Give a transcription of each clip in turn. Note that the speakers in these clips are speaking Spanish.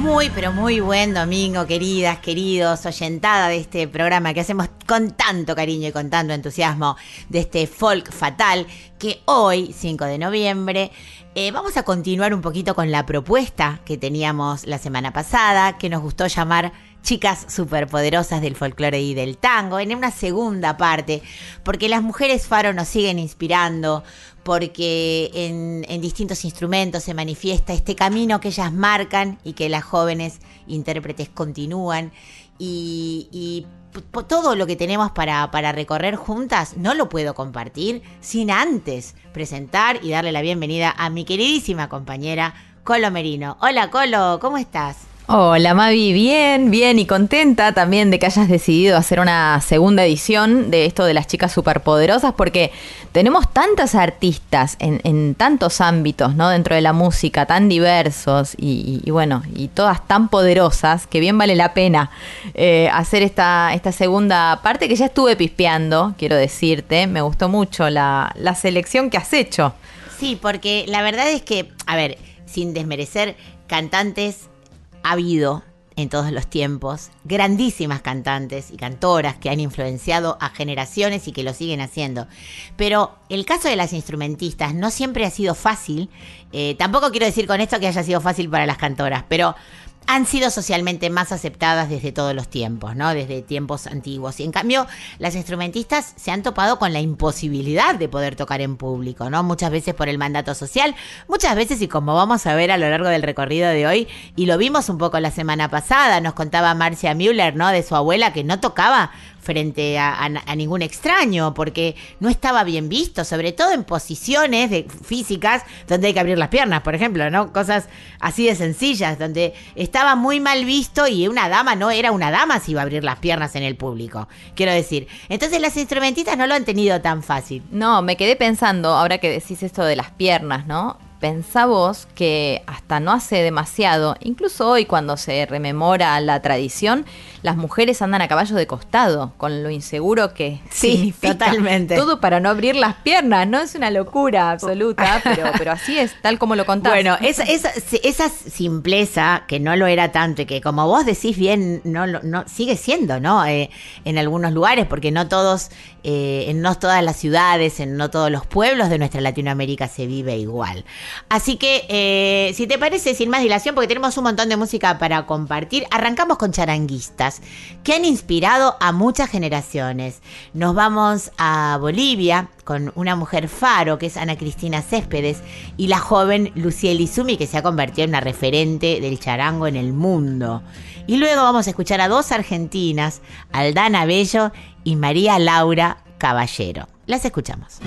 Muy, pero muy buen domingo, queridas, queridos, oyentada de este programa que hacemos con tanto cariño y con tanto entusiasmo de este folk fatal, que hoy, 5 de noviembre, eh, vamos a continuar un poquito con la propuesta que teníamos la semana pasada, que nos gustó llamar chicas superpoderosas del folclore y del tango, en una segunda parte, porque las mujeres faro nos siguen inspirando, porque en, distintos instrumentos se manifiesta este camino que ellas marcan y que las jóvenes intérpretes continúan. Y, todo lo que tenemos para, para recorrer juntas no lo puedo compartir sin antes presentar y darle la bienvenida a mi queridísima compañera Colo Merino. Hola Colo, ¿cómo estás? Hola Mavi, bien, bien y contenta también de que hayas decidido hacer una segunda edición de esto de las chicas superpoderosas porque tenemos tantas artistas en, en tantos ámbitos, ¿no? Dentro de la música, tan diversos y, y- bueno, y todas tan poderosas que bien vale la pena eh, hacer esta, esta segunda parte que ya estuve pispeando, quiero decirte, me gustó mucho la, la selección que has hecho. Sí, porque la verdad es que, a ver, sin desmerecer, cantantes ha habido en todos los tiempos, grandísimas cantantes y cantoras que han influenciado a generaciones y que lo siguen haciendo. Pero el caso de las instrumentistas no siempre ha sido fácil. eh, tampoco quiero decir con esto que haya sido fácil para las cantoras, pero han sido socialmente más aceptadas desde todos los tiempos, ¿no? Desde tiempos antiguos. Y en cambio, las instrumentistas se han topado con la imposibilidad de poder tocar en público, ¿no? Muchas veces por el mandato social, muchas veces, y como vamos a ver a lo largo del recorrido de hoy, y lo vimos un poco la semana pasada, nos contaba Marcia Müller, ¿no? De su abuela que no tocaba frente a, a- ningún extraño, porque no estaba bien visto, sobre todo en posiciones de, físicas donde hay que abrir las piernas, por ejemplo, ¿no? Cosas así de sencillas, donde estaba muy mal visto y una dama no era una dama si iba a abrir las piernas en el público, quiero decir. Entonces las instrumentistas no lo han tenido tan fácil. No, me quedé pensando, ahora que decís esto de las piernas, ¿no? Pensá vos que hasta no hace demasiado, incluso hoy cuando se rememora la tradición, las mujeres andan a caballo de costado, con lo inseguro que Sí, significa totalmente. Todo para no abrir las piernas, ¿no? Es una locura absoluta, pero, pero así es, tal como lo contás. Bueno, esa, esa, esa simpleza que no lo era tanto y que como vos decís bien, no sigue siendo, ¿no? Eh, en algunos lugares, porque no todos, eh, en no todas las ciudades, en no todos los pueblos de nuestra Latinoamérica se vive igual. Así que, eh, si te parece, sin más dilación, porque tenemos un montón de música para compartir, arrancamos con charanguistas, que han inspirado a muchas generaciones. Nos vamos a Bolivia con una mujer faro, que es Ana Cristina Céspedes, y la joven Lucía Elizumi, que se ha convertido en una referente del charango en el mundo. Y luego vamos a escuchar a dos argentinas, Aldana Bello y María Laura Caballero. Las escuchamos.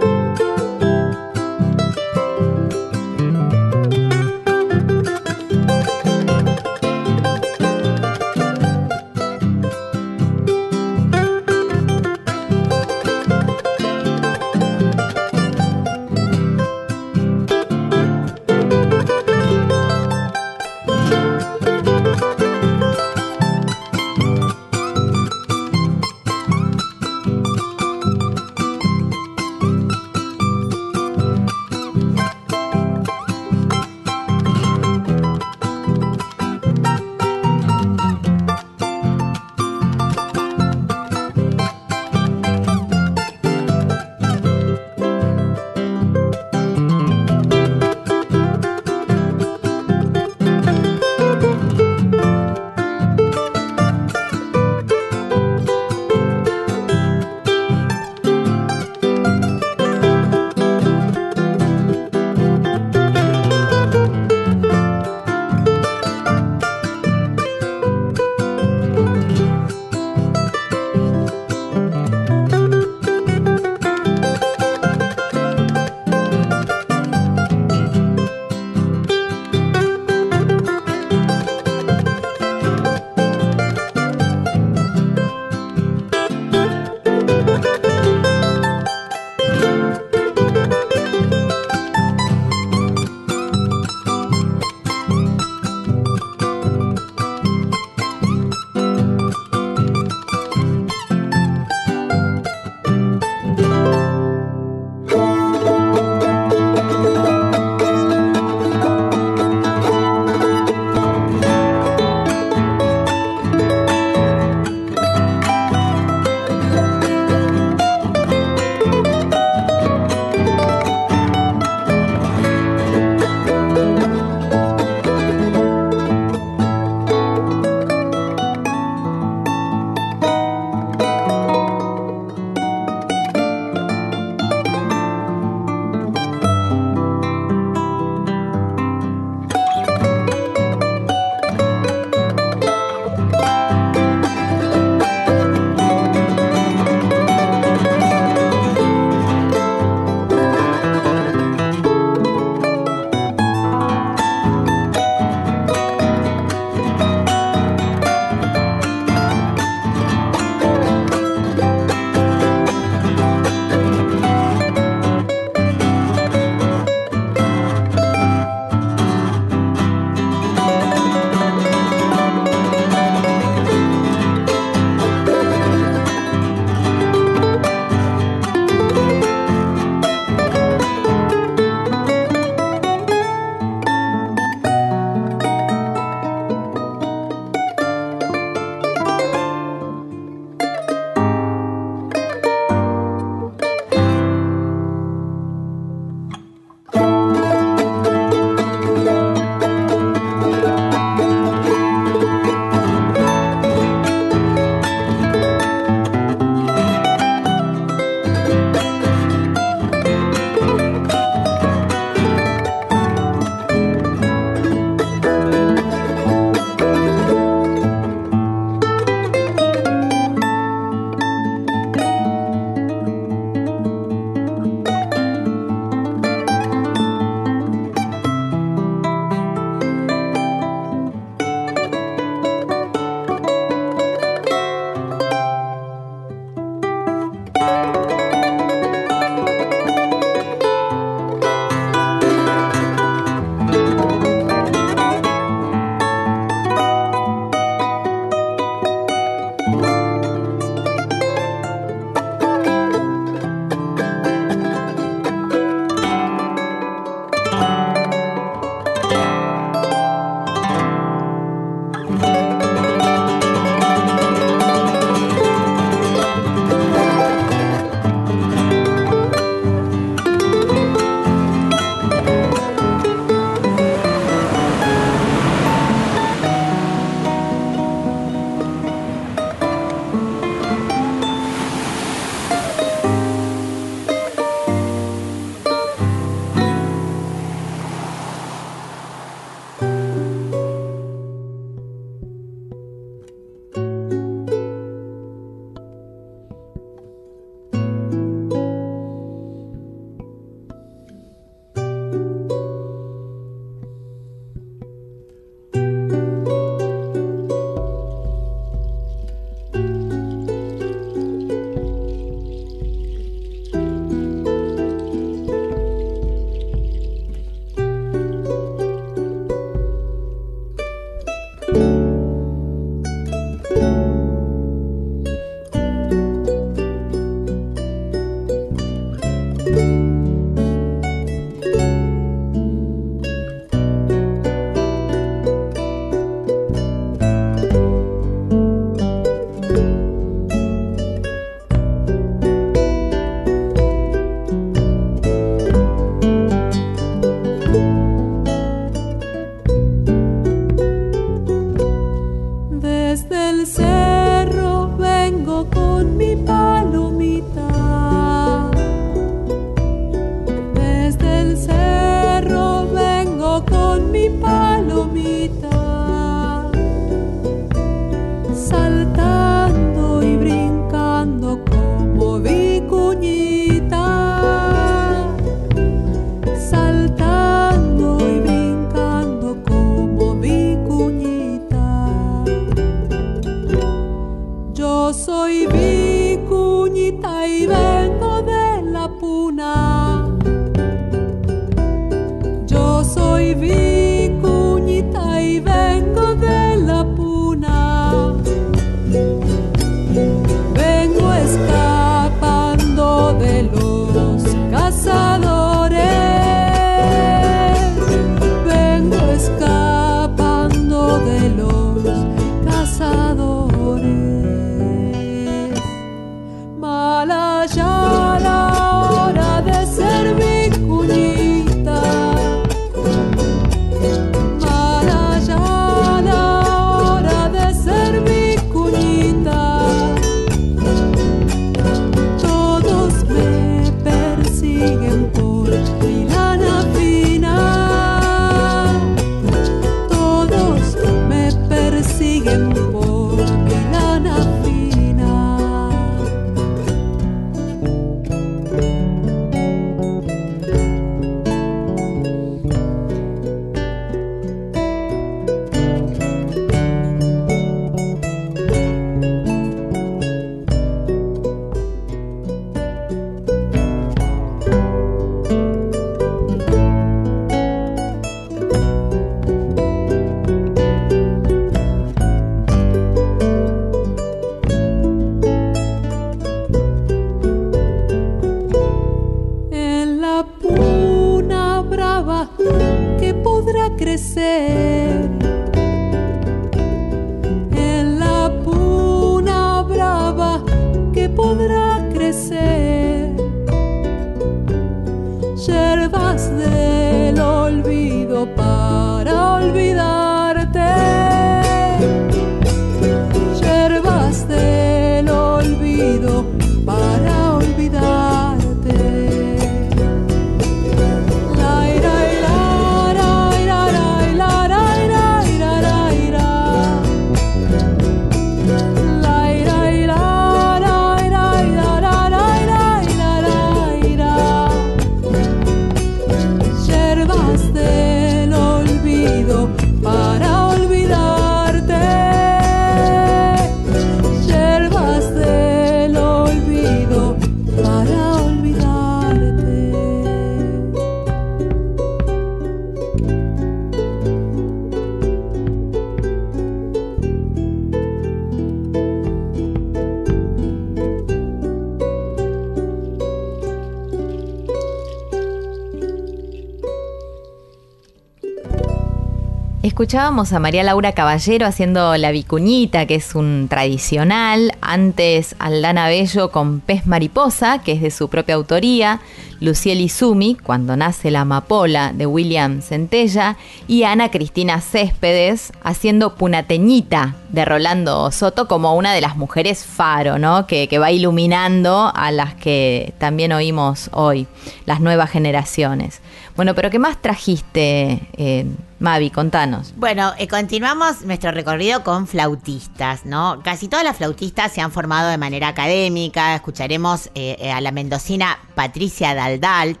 Escuchábamos a María Laura Caballero haciendo La Vicuñita, que es un tradicional. Antes Aldana Bello con Pez Mariposa, que es de su propia autoría. Luciel Izumi, Cuando nace la amapola, de William Centella. Y Ana Cristina Céspedes haciendo Punateñita, de Rolando Soto, como una de las mujeres faro, ¿no? Que, que va iluminando a las que también oímos hoy, las nuevas generaciones. Bueno, pero ¿qué más trajiste, eh, Mavi? Contanos. Bueno, eh, continuamos nuestro recorrido con flautistas, ¿no? Casi todas las flautistas se han formado de manera académica. Escucharemos eh, eh, a la mendocina Patricia Daldalt.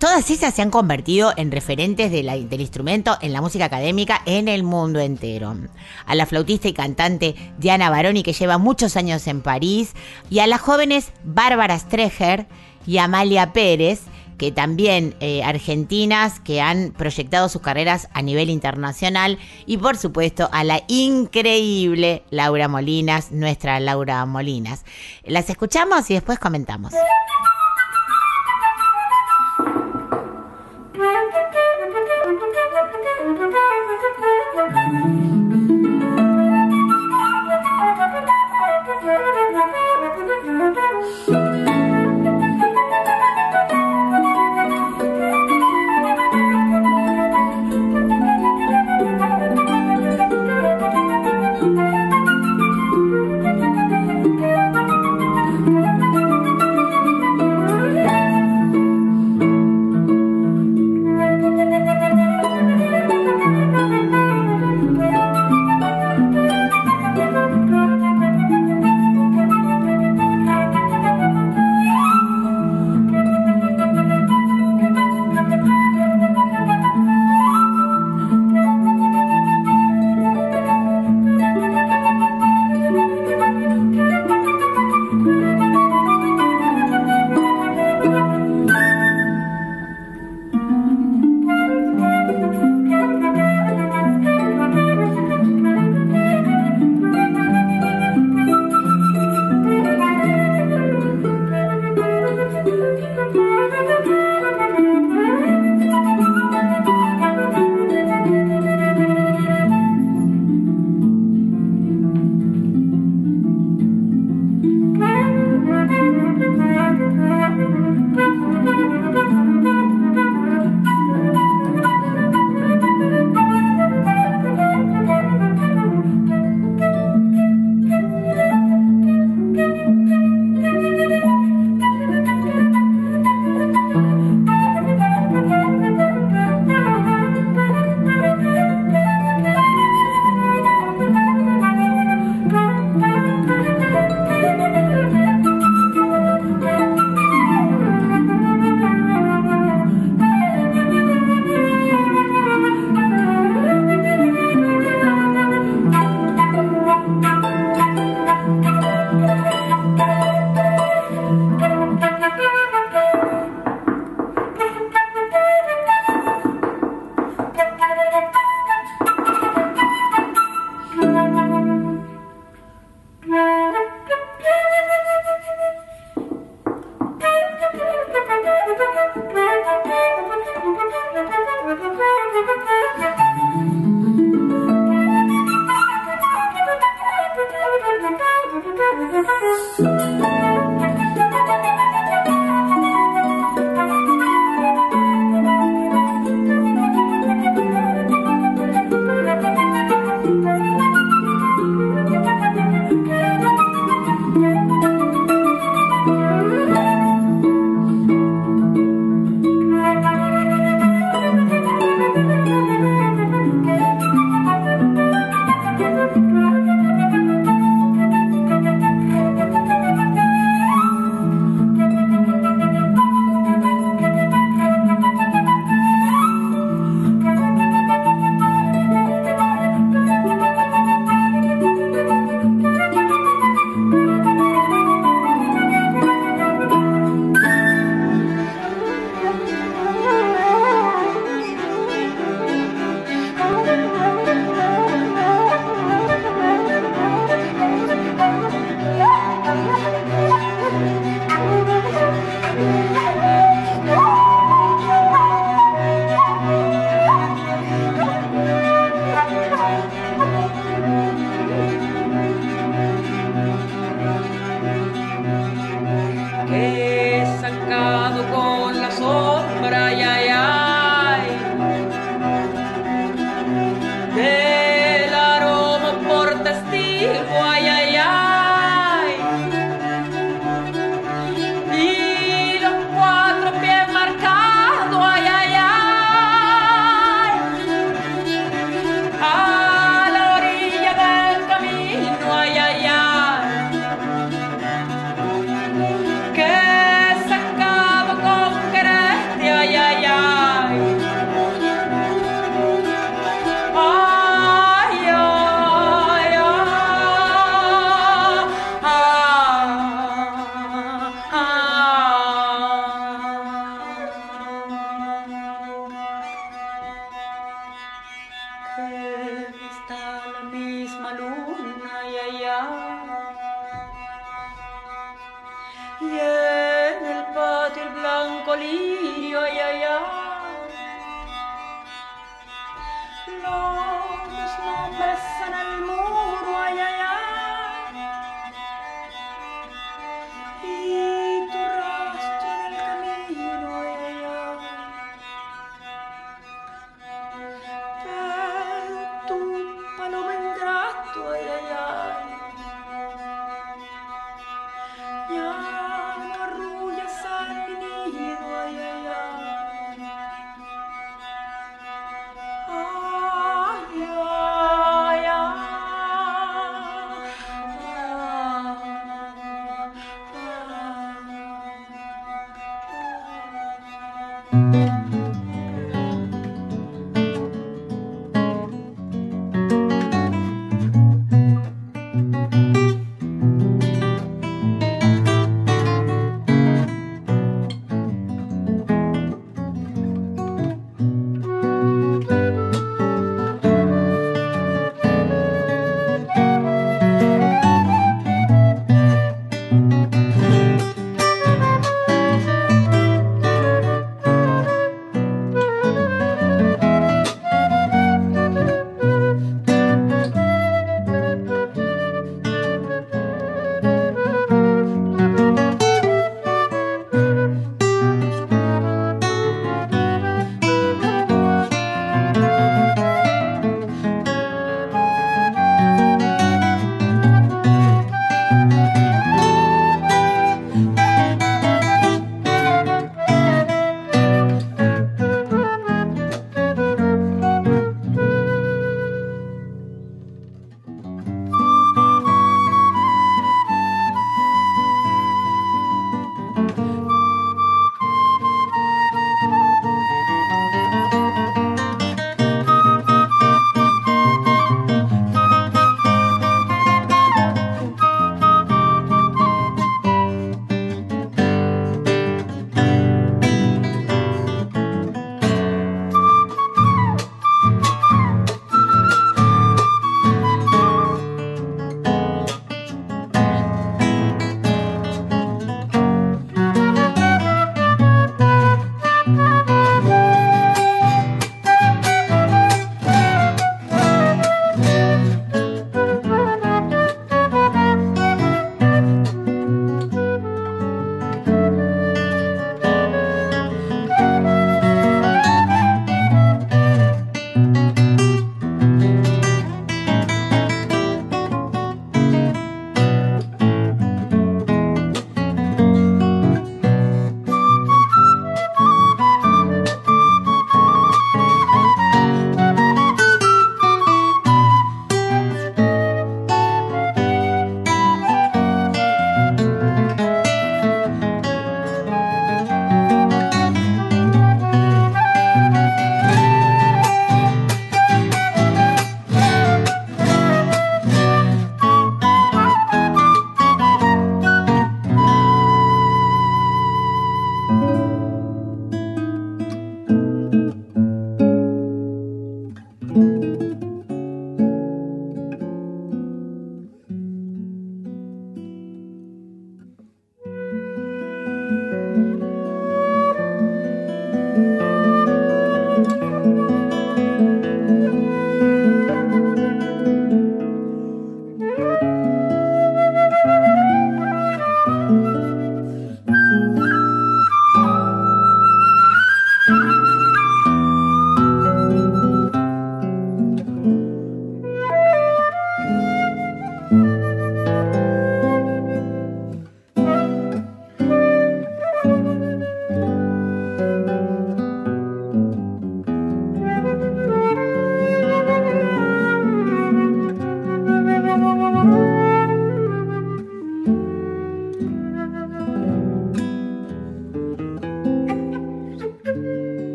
Todas esas se han convertido en referentes del instrumento en la música académica en el mundo entero. A la flautista y cantante Diana Baroni, que lleva muchos años en París, y a las jóvenes Bárbara Streger y Amalia Pérez, que también eh, argentinas que han proyectado sus carreras a nivel internacional y por supuesto a la increíble Laura Molinas, nuestra Laura Molinas. Las escuchamos y después comentamos. Thank.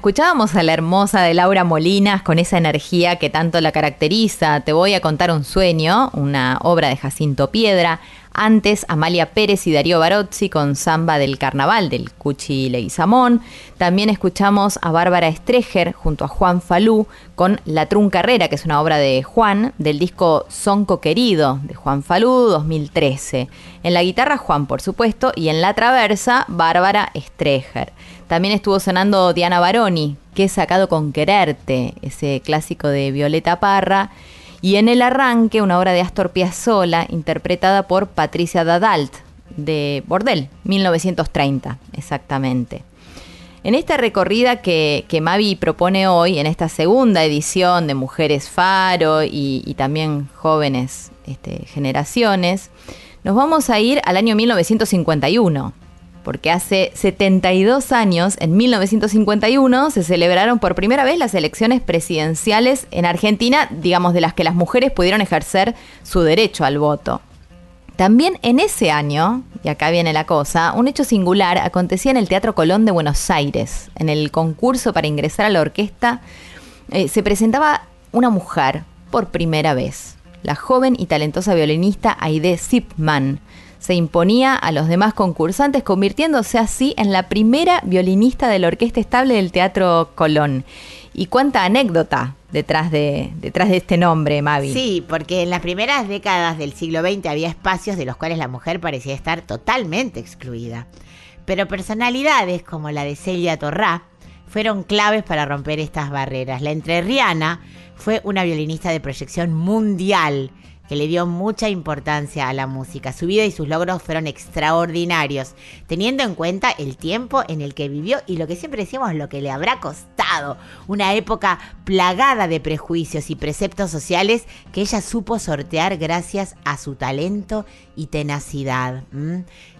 escuchábamos a la hermosa de Laura Molinas con esa energía que tanto la caracteriza. Te voy a contar un sueño, una obra de Jacinto Piedra. Antes, Amalia Pérez y Darío Barozzi con Samba del Carnaval del Cuchi Leguizamón. También escuchamos a Bárbara Estreger junto a Juan Falú con La Trunca Carrera, que es una obra de Juan, del disco Sonco Querido de Juan Falú 2013. En la guitarra Juan, por supuesto, y en la traversa Bárbara Estreger. También estuvo sonando Diana Baroni, que he sacado con Quererte, ese clásico de Violeta Parra. Y en el arranque, una obra de Astor Piazzolla, interpretada por Patricia Dadalt, de Bordel, 1930, exactamente. En esta recorrida que, Mavi propone hoy, en esta segunda edición de Mujeres Faro y, y también jóvenes este, generaciones, nos vamos a ir al año 1951 porque hace 72 años, en 1951, se celebraron por primera vez las elecciones presidenciales en Argentina, digamos, de las que las mujeres pudieron ejercer su derecho al voto. También en ese año, y acá viene la cosa, un hecho singular acontecía en el Teatro Colón de Buenos Aires. En el concurso para ingresar a la orquesta eh, se presentaba una mujer por primera vez, la joven y talentosa violinista Aide Zipman se imponía a los demás concursantes, convirtiéndose así en la primera violinista de la orquesta estable del Teatro Colón. Y cuánta anécdota detrás de, detrás de este nombre, Mavi. Sí, porque en las primeras décadas del siglo XX había espacios de los cuales la mujer parecía estar totalmente excluida. Pero personalidades como la de Celia Torrá fueron claves para romper estas barreras. La entrerriana fue una violinista de proyección mundial que le dio mucha importancia a la música. Su vida y sus logros fueron extraordinarios, teniendo en cuenta el tiempo en el que vivió y lo que siempre decimos, lo que le habrá costado. Una época plagada de prejuicios y preceptos sociales que ella supo sortear gracias a su talento y tenacidad.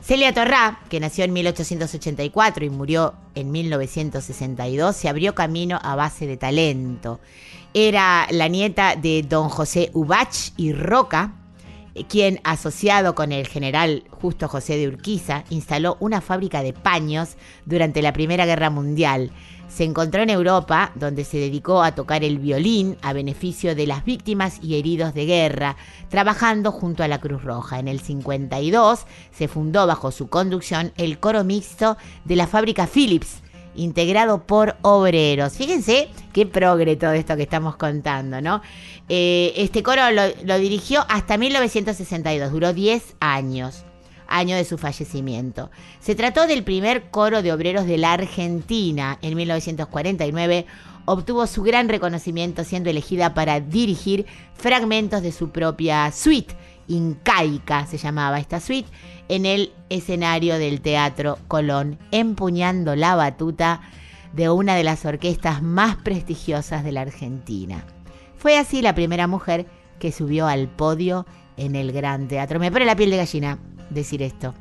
Celia Torrá, que nació en 1884 y murió en 1962, se abrió camino a base de talento. Era la nieta de don José Ubach y Roca, eh, quien, asociado con el general Justo José de Urquiza, instaló una fábrica de paños durante la Primera Guerra Mundial. Se encontró en Europa, donde se dedicó a tocar el violín a beneficio de las víctimas y heridos de guerra, trabajando junto a la Cruz Roja. En el 52 se fundó bajo su conducción el coro mixto de la fábrica Philips, integrado por obreros. Fíjense qué progre todo esto que estamos contando, ¿no? Eh, este coro lo, lo dirigió hasta 1962, duró 10 años año de su fallecimiento. Se trató del primer coro de obreros de la Argentina. En 1949 obtuvo su gran reconocimiento siendo elegida para dirigir fragmentos de su propia suite, incaica se llamaba esta suite, en el escenario del Teatro Colón, empuñando la batuta de una de las orquestas más prestigiosas de la Argentina. Fue así la primera mujer que subió al podio en el Gran Teatro. Me pone la piel de gallina decir esto,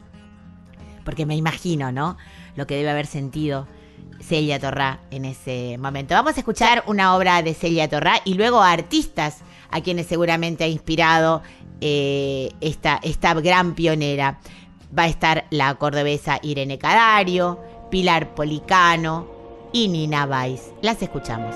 porque me imagino, ¿no? Lo que debe haber sentido Celia Torrá en ese momento. Vamos a escuchar una obra de Celia Torrá y luego a artistas a quienes seguramente ha inspirado eh, esta, esta gran pionera. Va a estar la cordobesa Irene Cadario, Pilar Policano y Nina Weiss. Las escuchamos.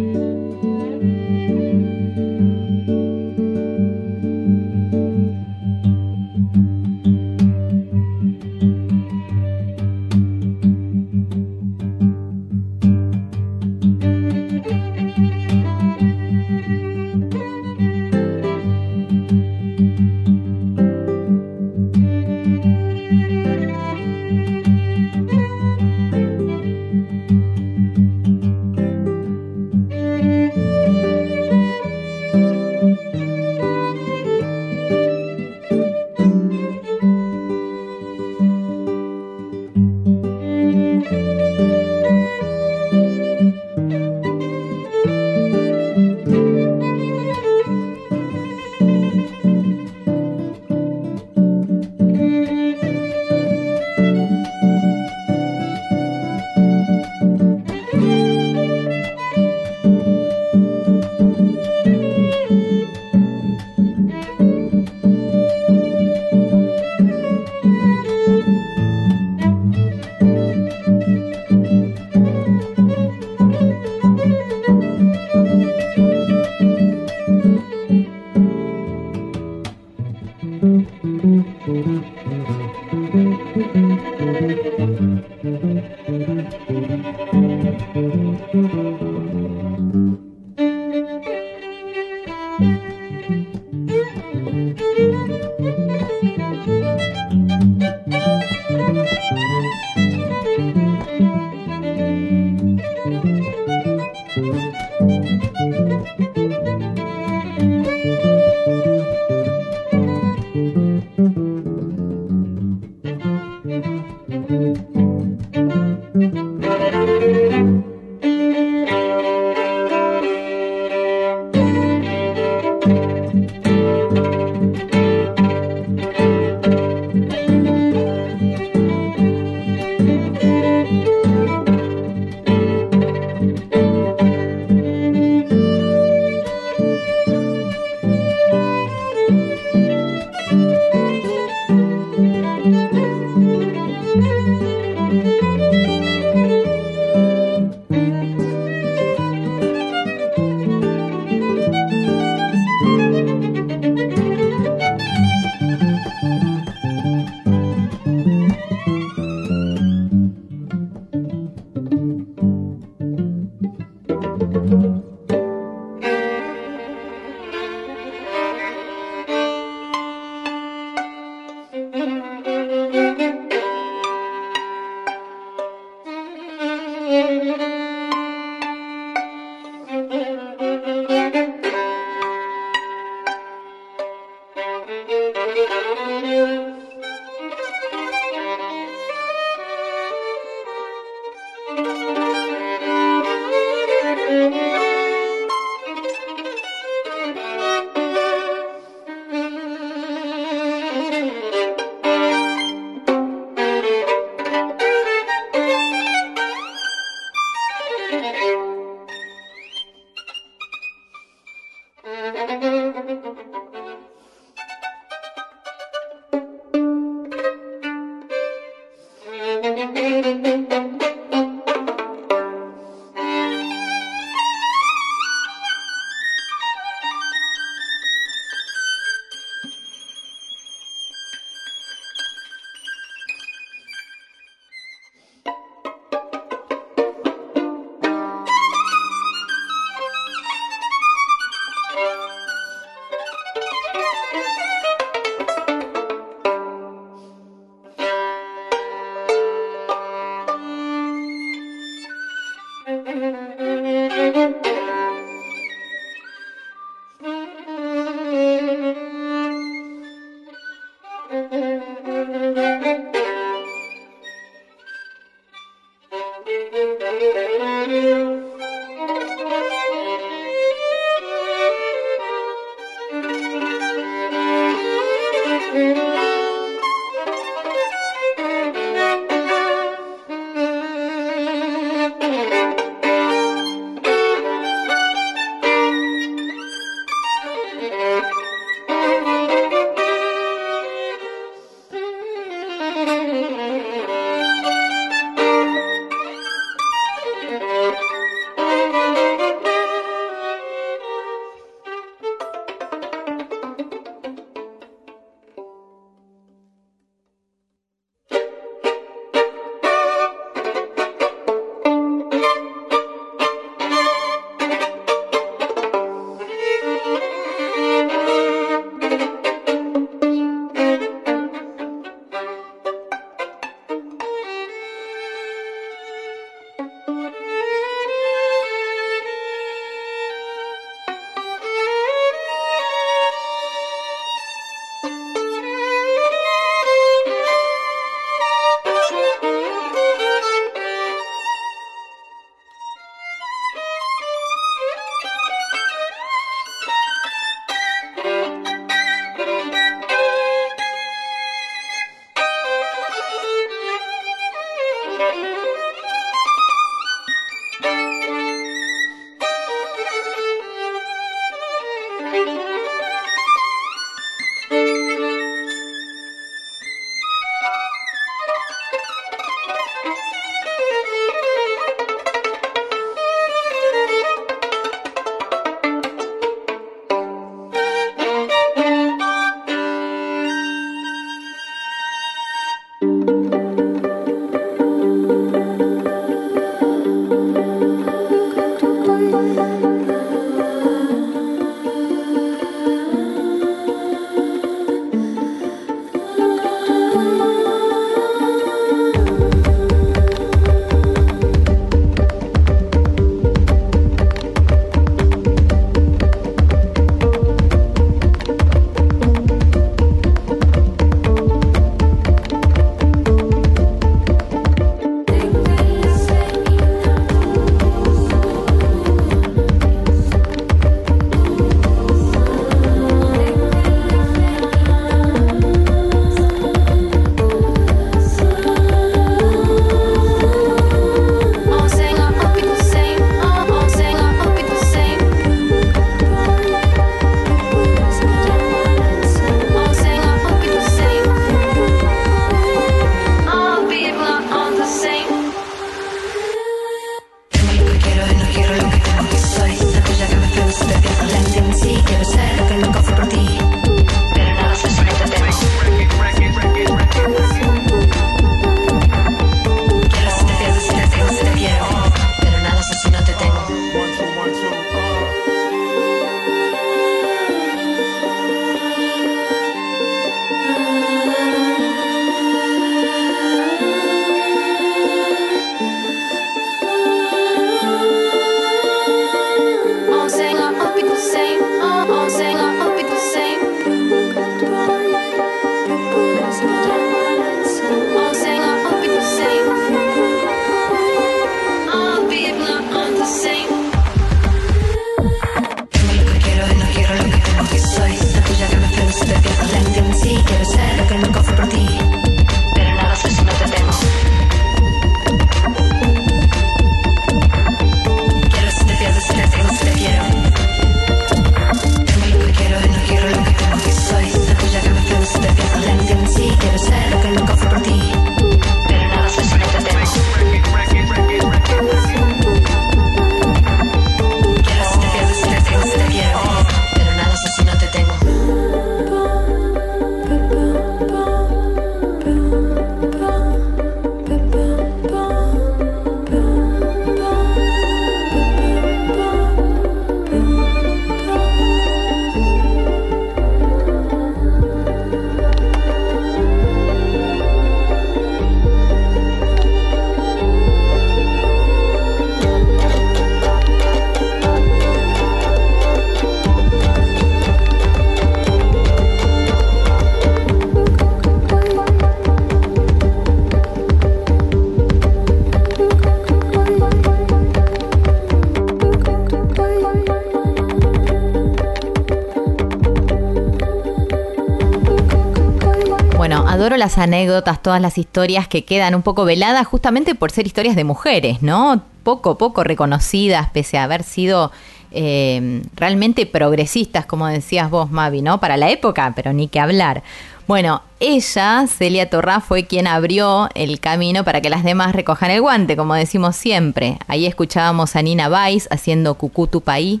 Las anécdotas, todas las historias que quedan un poco veladas justamente por ser historias de mujeres, ¿no? Poco, poco reconocidas, pese a haber sido eh, realmente progresistas, como decías vos, Mavi, ¿no? Para la época, pero ni que hablar. Bueno, ella, Celia Torrá, fue quien abrió el camino para que las demás recojan el guante, como decimos siempre. Ahí escuchábamos a Nina Weiss haciendo Cucutu Paí.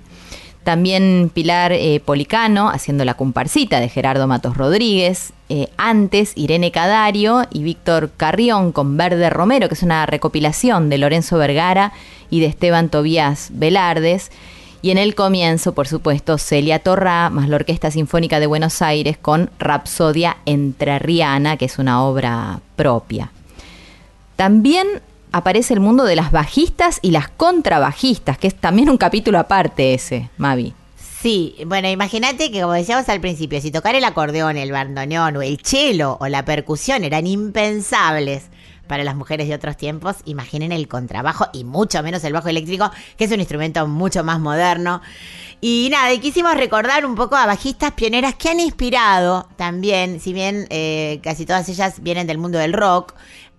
También Pilar eh, Policano haciendo la comparsita de Gerardo Matos Rodríguez. Eh, antes Irene Cadario y Víctor Carrión con Verde Romero, que es una recopilación de Lorenzo Vergara y de Esteban Tobías Velardes. Y en el comienzo, por supuesto, Celia Torrá, más la Orquesta Sinfónica de Buenos Aires con Rapsodia Entrerriana, que es una obra propia. También aparece el mundo de las bajistas y las contrabajistas, que es también un capítulo aparte ese, Mavi. Sí, bueno, imagínate que como decíamos al principio, si tocar el acordeón, el bandoneón o el cello o la percusión eran impensables para las mujeres de otros tiempos, imaginen el contrabajo y mucho menos el bajo eléctrico, que es un instrumento mucho más moderno. Y nada, y quisimos recordar un poco a bajistas pioneras que han inspirado también, si bien eh, casi todas ellas vienen del mundo del rock,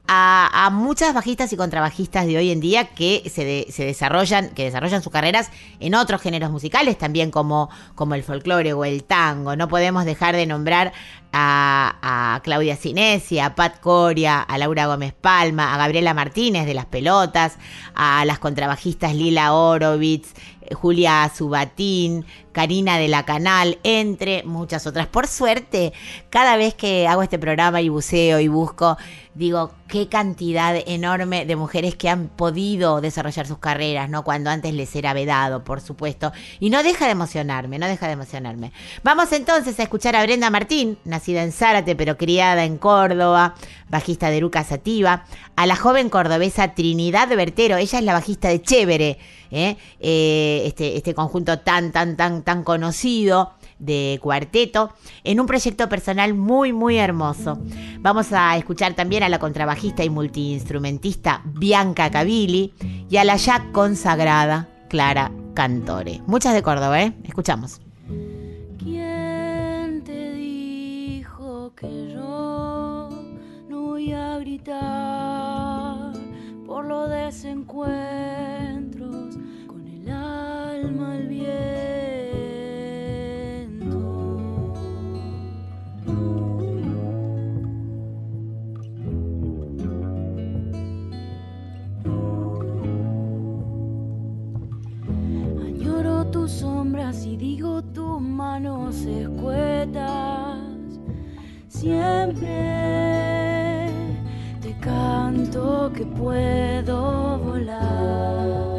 a, muchas bajistas y contrabajistas de hoy en día que se, de- se desarrollan, que desarrollan sus carreras en otros géneros musicales, también como, como el folclore o el tango. No podemos dejar de nombrar a, a Claudia Cinesi, a Pat Coria, a Laura Gómez Palma, a Gabriela Martínez de Las Pelotas, a las contrabajistas Lila Orovitz, Julia Subatín, Karina de la Canal, entre muchas otras. Por suerte, cada vez que hago este programa y buceo y busco, digo, qué cantidad enorme de mujeres que han podido desarrollar sus carreras, ¿no? Cuando antes les era vedado, por supuesto. Y no deja de emocionarme, no deja de emocionarme. Vamos entonces a escuchar a Brenda Martín, nacida en Zárate, pero criada en Córdoba, bajista de Luca Sativa, a la joven cordobesa Trinidad Bertero, ella es la bajista de Chévere, ¿eh? Eh, este, este conjunto tan, tan, tan, tan conocido de cuarteto en un proyecto personal muy muy hermoso. Vamos a escuchar también a la contrabajista y multiinstrumentista Bianca Cavilli y a la ya consagrada Clara Cantore. Muchas de Córdoba, ¿eh? Escuchamos. Por los desencuentros con el alma al viento? Añoro tus sombras y digo tus manos escuetas. Siempre canto que puedo volar.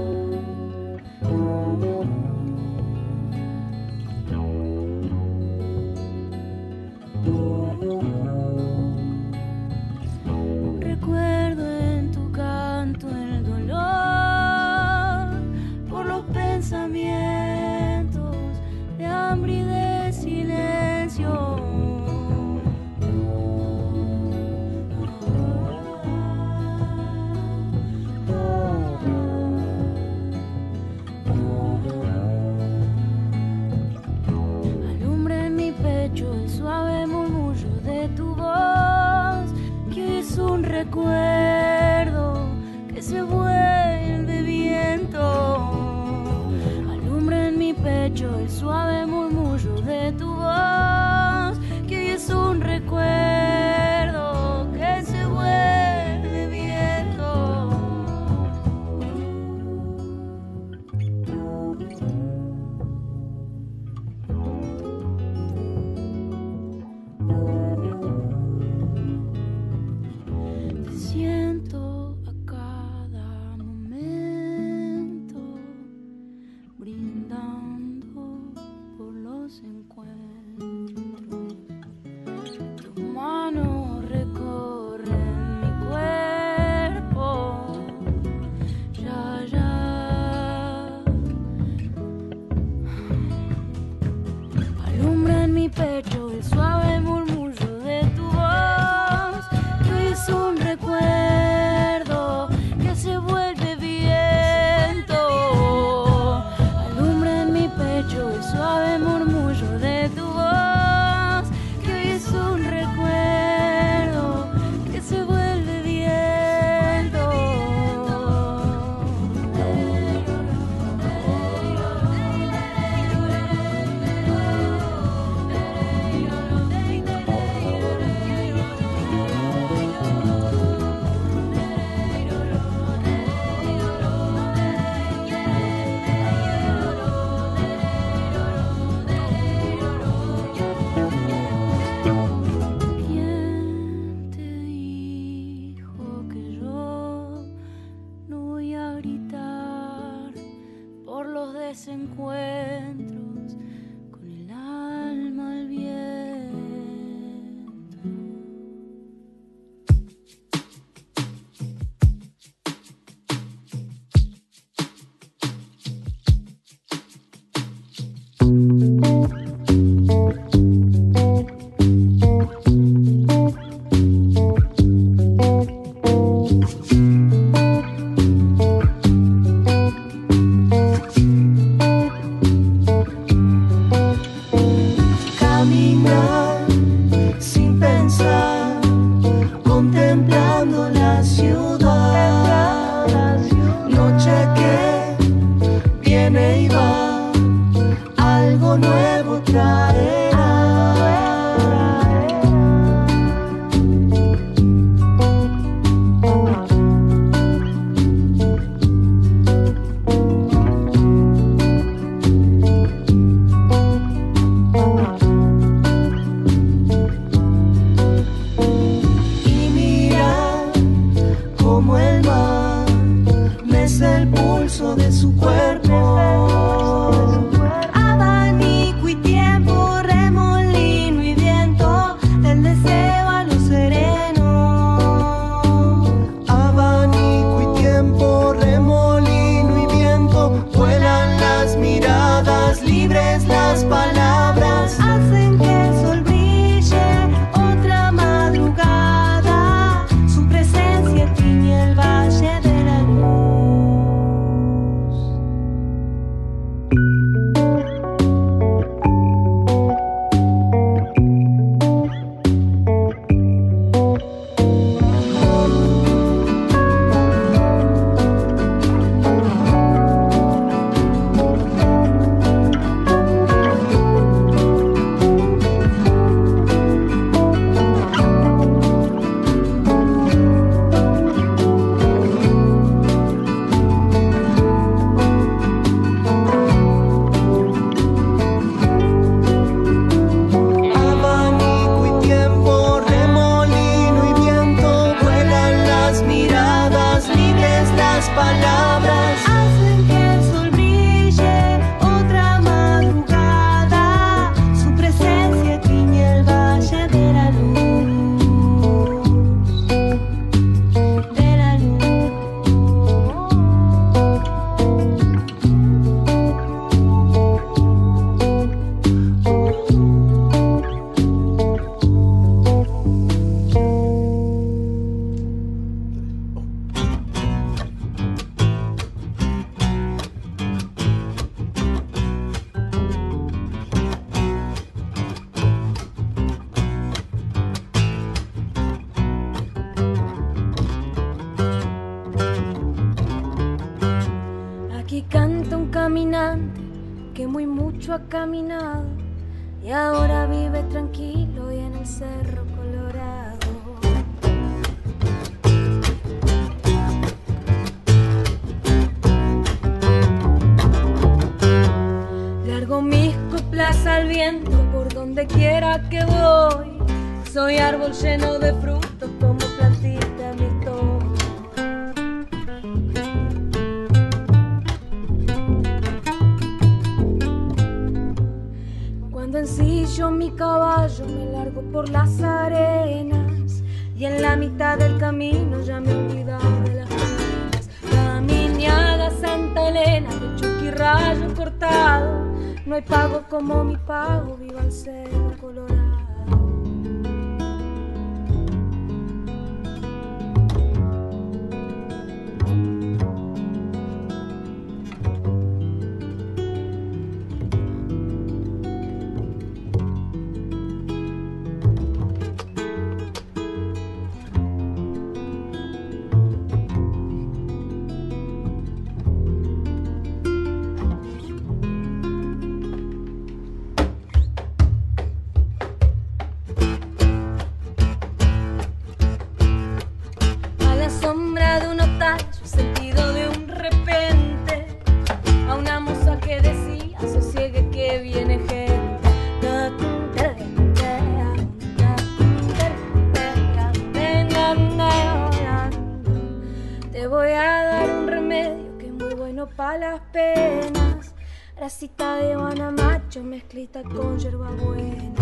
Con hierbabuena.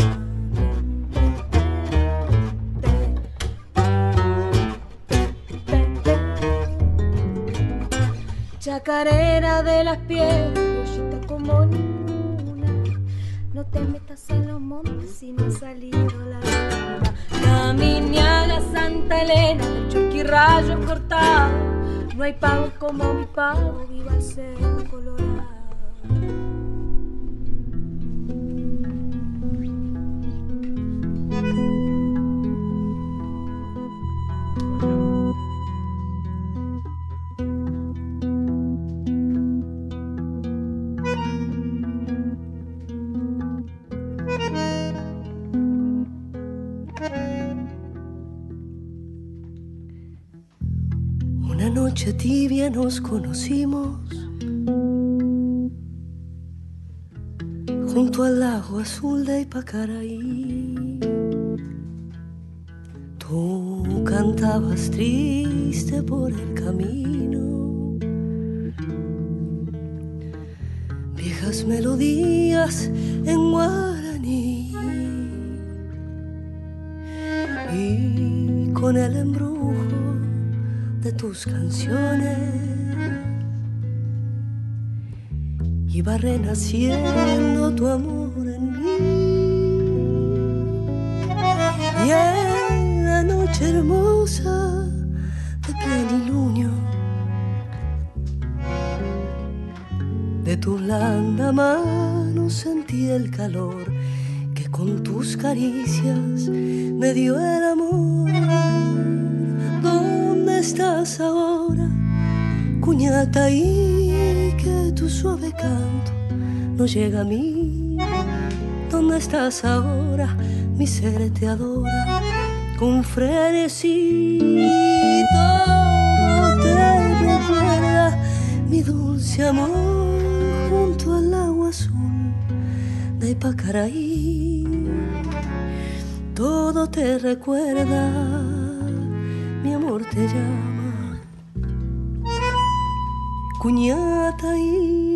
Chacarera de las piedras, criollita como ninguna. No te metas en los montes si no ha salido la luna. Caminiaga Santa Elena, el churquirrayo cortado. No hay pago como mi pago, viva el cerro colorado. Nos conocimos junto al lago azul de Ipacaraí. Tú cantabas triste por el camino, viejas melodías en guaraní tus canciones. Iba renaciendo tu amor en mí. Y en la noche hermosa de plenilunio de tu blanda mano sentí el calor que con tus caricias me dio el amor. ¿Dónde estás ahora, cuñata? Y que tu suave canto no llega a mí. ¿Dónde estás ahora? Mi ser te adora con frenesí. Te recuerda mi dulce amor junto al agua azul de Ipacaraí. Todo te recuerda mi amor te llama, cuñata y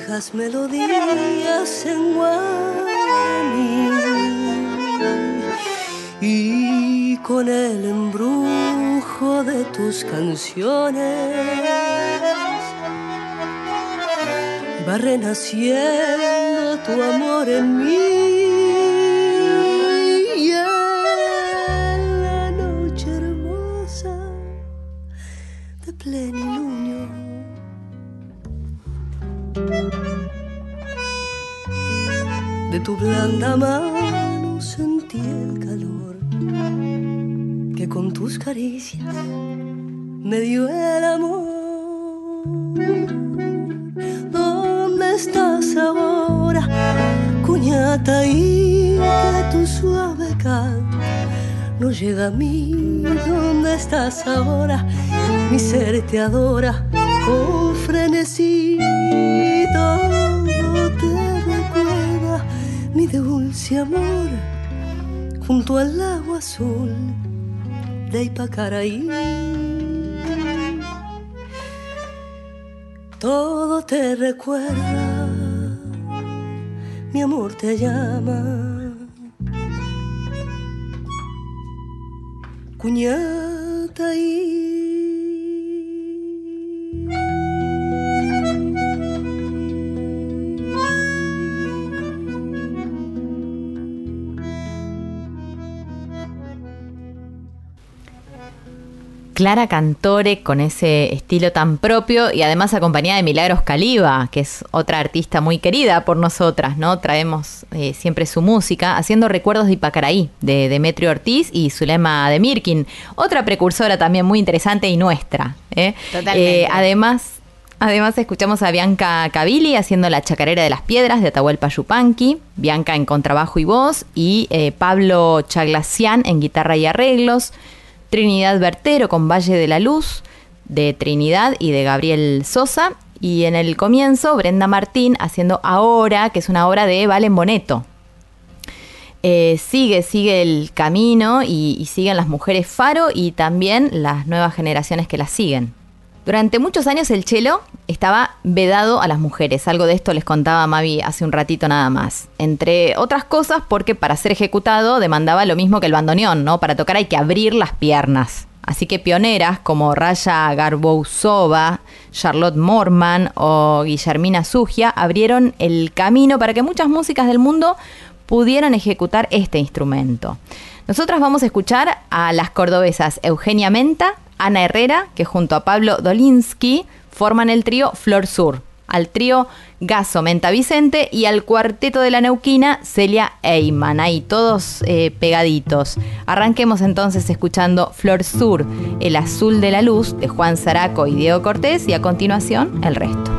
viejas melodías en guaraní. Y con el embrujo de tus canciones va renaciendo tu amor en mí mano sentí el calor que con tus caricias me dio el amor. ¿Dónde estás ahora, cuñata? Y que tu suave canto no llega a mí. ¿Dónde estás ahora? Mi ser te adora con dulce amor junto al lago azul de Ipacaraí. Todo te recuerda, mi amor te llama. Cuñata y Clara Cantore con ese estilo tan propio y además acompañada de Milagros Caliba, que es otra artista muy querida por nosotras, ¿no? Traemos eh, siempre su música, haciendo recuerdos de Ipacaraí, de Demetrio Ortiz y Zulema de Mirkin, otra precursora también muy interesante y nuestra. ¿eh? Totalmente. Eh, además, Además escuchamos a Bianca Cavilli haciendo la chacarera de las piedras de Atahualpa Yupanqui, Bianca en contrabajo y voz y eh, Pablo Chaglacián en guitarra y arreglos, Trinidad Bertero con Valle de la Luz de Trinidad y de Gabriel Sosa y en el comienzo Brenda Martín haciendo Ahora, que es una obra de Valen Boneto. Eh, sigue, sigue el camino y, y siguen las mujeres faro y también las nuevas generaciones que las siguen. Durante muchos años el chelo estaba vedado a las mujeres. Algo de esto les contaba Mavi hace un ratito nada más. Entre otras cosas porque para ser ejecutado demandaba lo mismo que el bandoneón, ¿no? Para tocar hay que abrir las piernas. Así que pioneras como Raya Garbousova, Charlotte Morman o Guillermina Sugia abrieron el camino para que muchas músicas del mundo pudieran ejecutar este instrumento. Nosotras vamos a escuchar a las cordobesas Eugenia Menta, Ana Herrera, que junto a Pablo Dolinsky forman el trío Flor Sur, al trío Gaso Menta Vicente y al cuarteto de la Neuquina Celia Eyman, ahí todos eh, pegaditos. Arranquemos entonces escuchando Flor Sur, El Azul de la Luz de Juan Zaraco y Diego Cortés y a continuación el resto.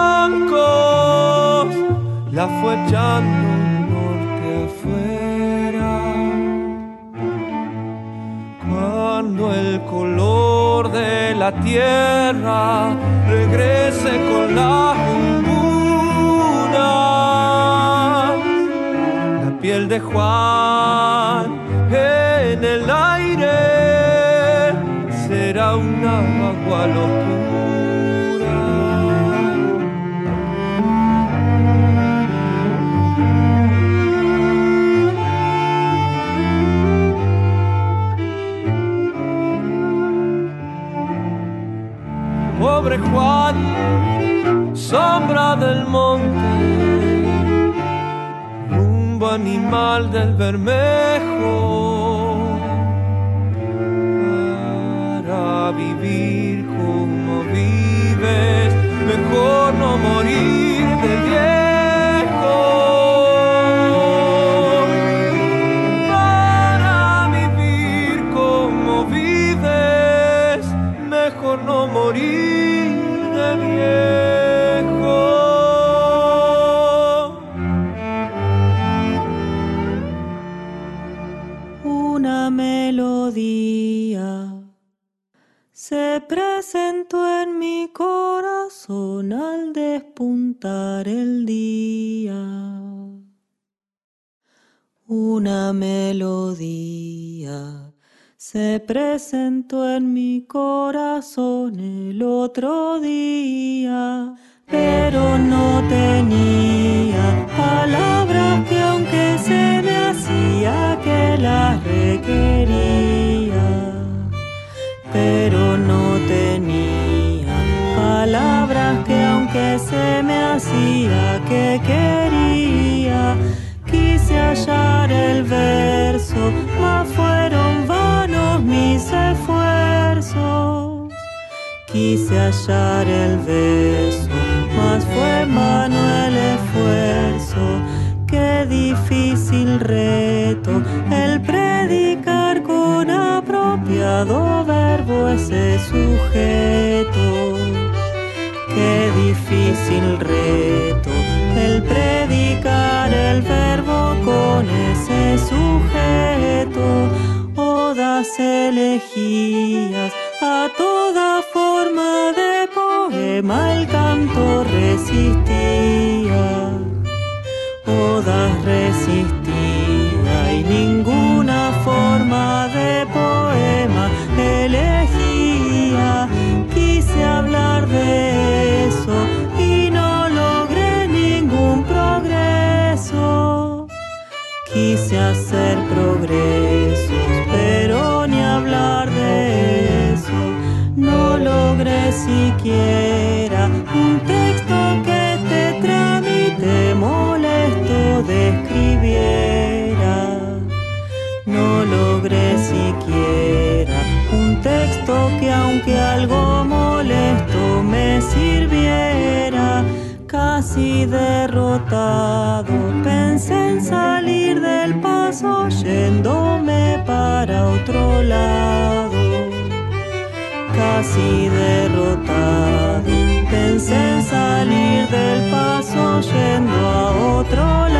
Troncos la fue echando norte afuera. Cuando el color de la tierra regrese con las humbunas, la piel de Juan en el aire será una agua locura. Pobre Juan, sombra del monte, rumbo animal del Bermejo, para vivir como vives, mejor no morir en mi corazón al despuntar el día. Una melodía se presentó en mi corazón el otro día, pero no tenía palabras que aunque se me hacía que las requería, pero no tenía palabras que aunque se me hacía que quería, quise hallar el verso, mas fueron vanos mis esfuerzos. Quise hallar el verso, mas fue vano el esfuerzo. Qué difícil reto el predicar con apropiado verbo ese sujeto qué difícil reto el predicar el verbo con ese sujeto. Odas elegías a toda forma de poema el canto resistía. Odas resistía y ningún Quise hacer progresos, pero ni hablar de eso. No logré siquiera un texto que te tramite molesto describiera. No logré siquiera un texto que aunque algo molesto. Casi derrotado, pensé en salir del paso yéndome para otro lado casi derrotado. Pensé en salir del paso yendo a otro lado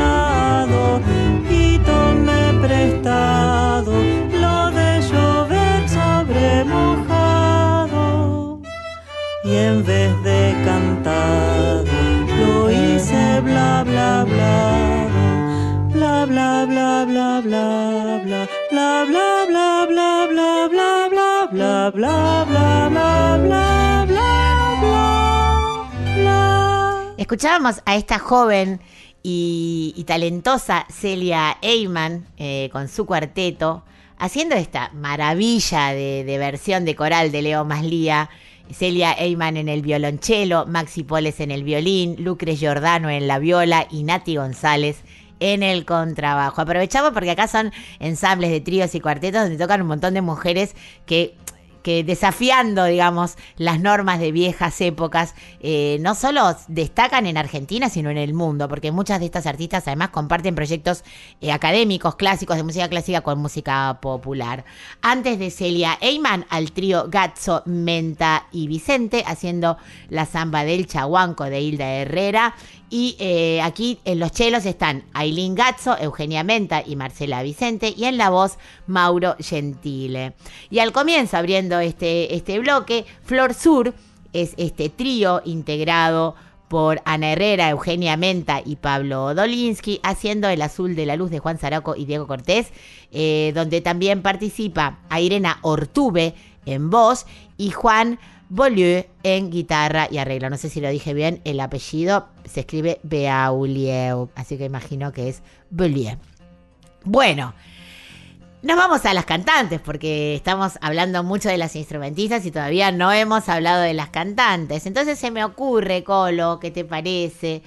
bla bla bla. Bla bla bla bla bla bla bla bla bla bla bla bla bla bla bla bla bla bla bla Escuchábamos a esta joven y, y talentosa Celia Eyman eh, con su cuarteto haciendo esta maravilla de, de versión de coral de Leo Maslía. Celia Eyman en el violonchelo, Maxi Poles en el violín, Lucre Giordano en la viola y Nati González en el contrabajo. Aprovechamos porque acá son ensambles de tríos y cuartetos donde tocan un montón de mujeres que que desafiando, digamos, las normas de viejas épocas, eh, no solo destacan en Argentina, sino en el mundo, porque muchas de estas artistas además comparten proyectos eh, académicos, clásicos, de música clásica con música popular. Antes de Celia Eyman, al trío Gazzo, Menta y Vicente, haciendo la samba del chahuanco de Hilda Herrera. Y eh, aquí en los chelos están Aileen Gazzo, Eugenia Menta y Marcela Vicente. Y en la voz, Mauro Gentile. Y al comienzo, abriendo este, este bloque, Flor Sur es este trío integrado por Ana Herrera, Eugenia Menta y Pablo Dolinsky, haciendo El Azul de la Luz de Juan Zaraco y Diego Cortés, eh, donde también participa a Irena Ortube en voz y Juan Beaulieu en guitarra y arreglo. No sé si lo dije bien, el apellido se escribe Beaulieu, así que imagino que es Beaulieu. Bueno, nos vamos a las cantantes porque estamos hablando mucho de las instrumentistas y todavía no hemos hablado de las cantantes. Entonces se me ocurre, Colo, ¿qué te parece?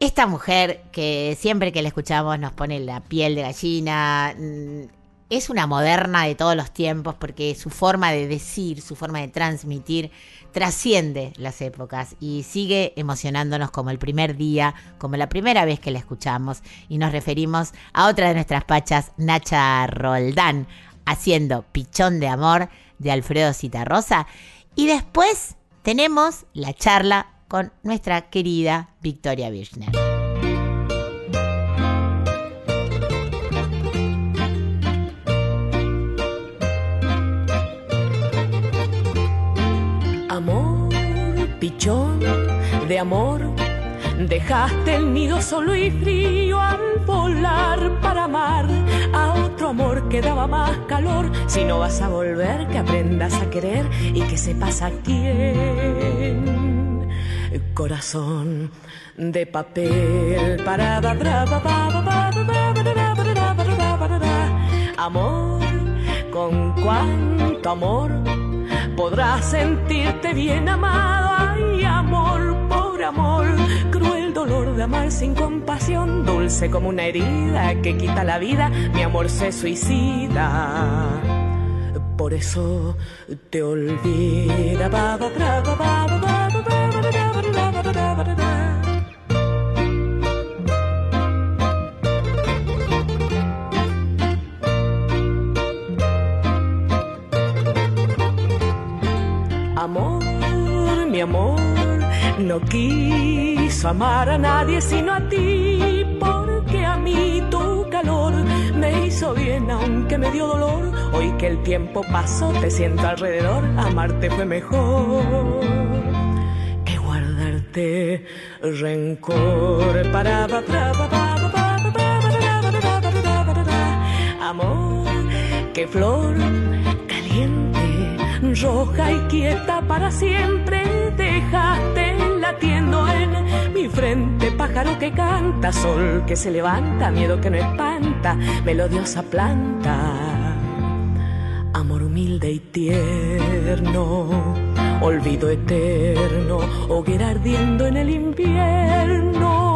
Esta mujer que siempre que la escuchamos nos pone la piel de gallina, mm, es una moderna de todos los tiempos porque su forma de decir, su forma de transmitir, trasciende las épocas y sigue emocionándonos como el primer día, como la primera vez que la escuchamos. Y nos referimos a otra de nuestras pachas, Nacha Roldán, haciendo Pichón de Amor de Alfredo Citarrosa. Y después tenemos la charla con nuestra querida Victoria Birchner. Pichón de amor, dejaste el nido solo y frío al volar para amar a otro amor que daba más calor. Si no vas a volver, que aprendas a querer y que sepas a quién. Corazón de papel para amor, con cuánto amor podrás sentirte bien amado amor, por amor, cruel dolor de amar sin compasión, dulce como una herida que quita la vida, mi amor se suicida. Por eso te olvida. Amor, mi amor no quiso amar a nadie sino a ti, porque a mí tu calor me hizo bien, aunque me Hoy que el tiempo pasó, te siento alrededor, amarte fue mejor que guardarte rencor. Pa, pa, pa, roja y quieta para siempre dejaste latiendo en mi frente, pájaro que canta, sol que se levanta, miedo que no espanta, melodiosa planta, amor humilde y tierno, olvido eterno, hoguera ardiendo en el invierno.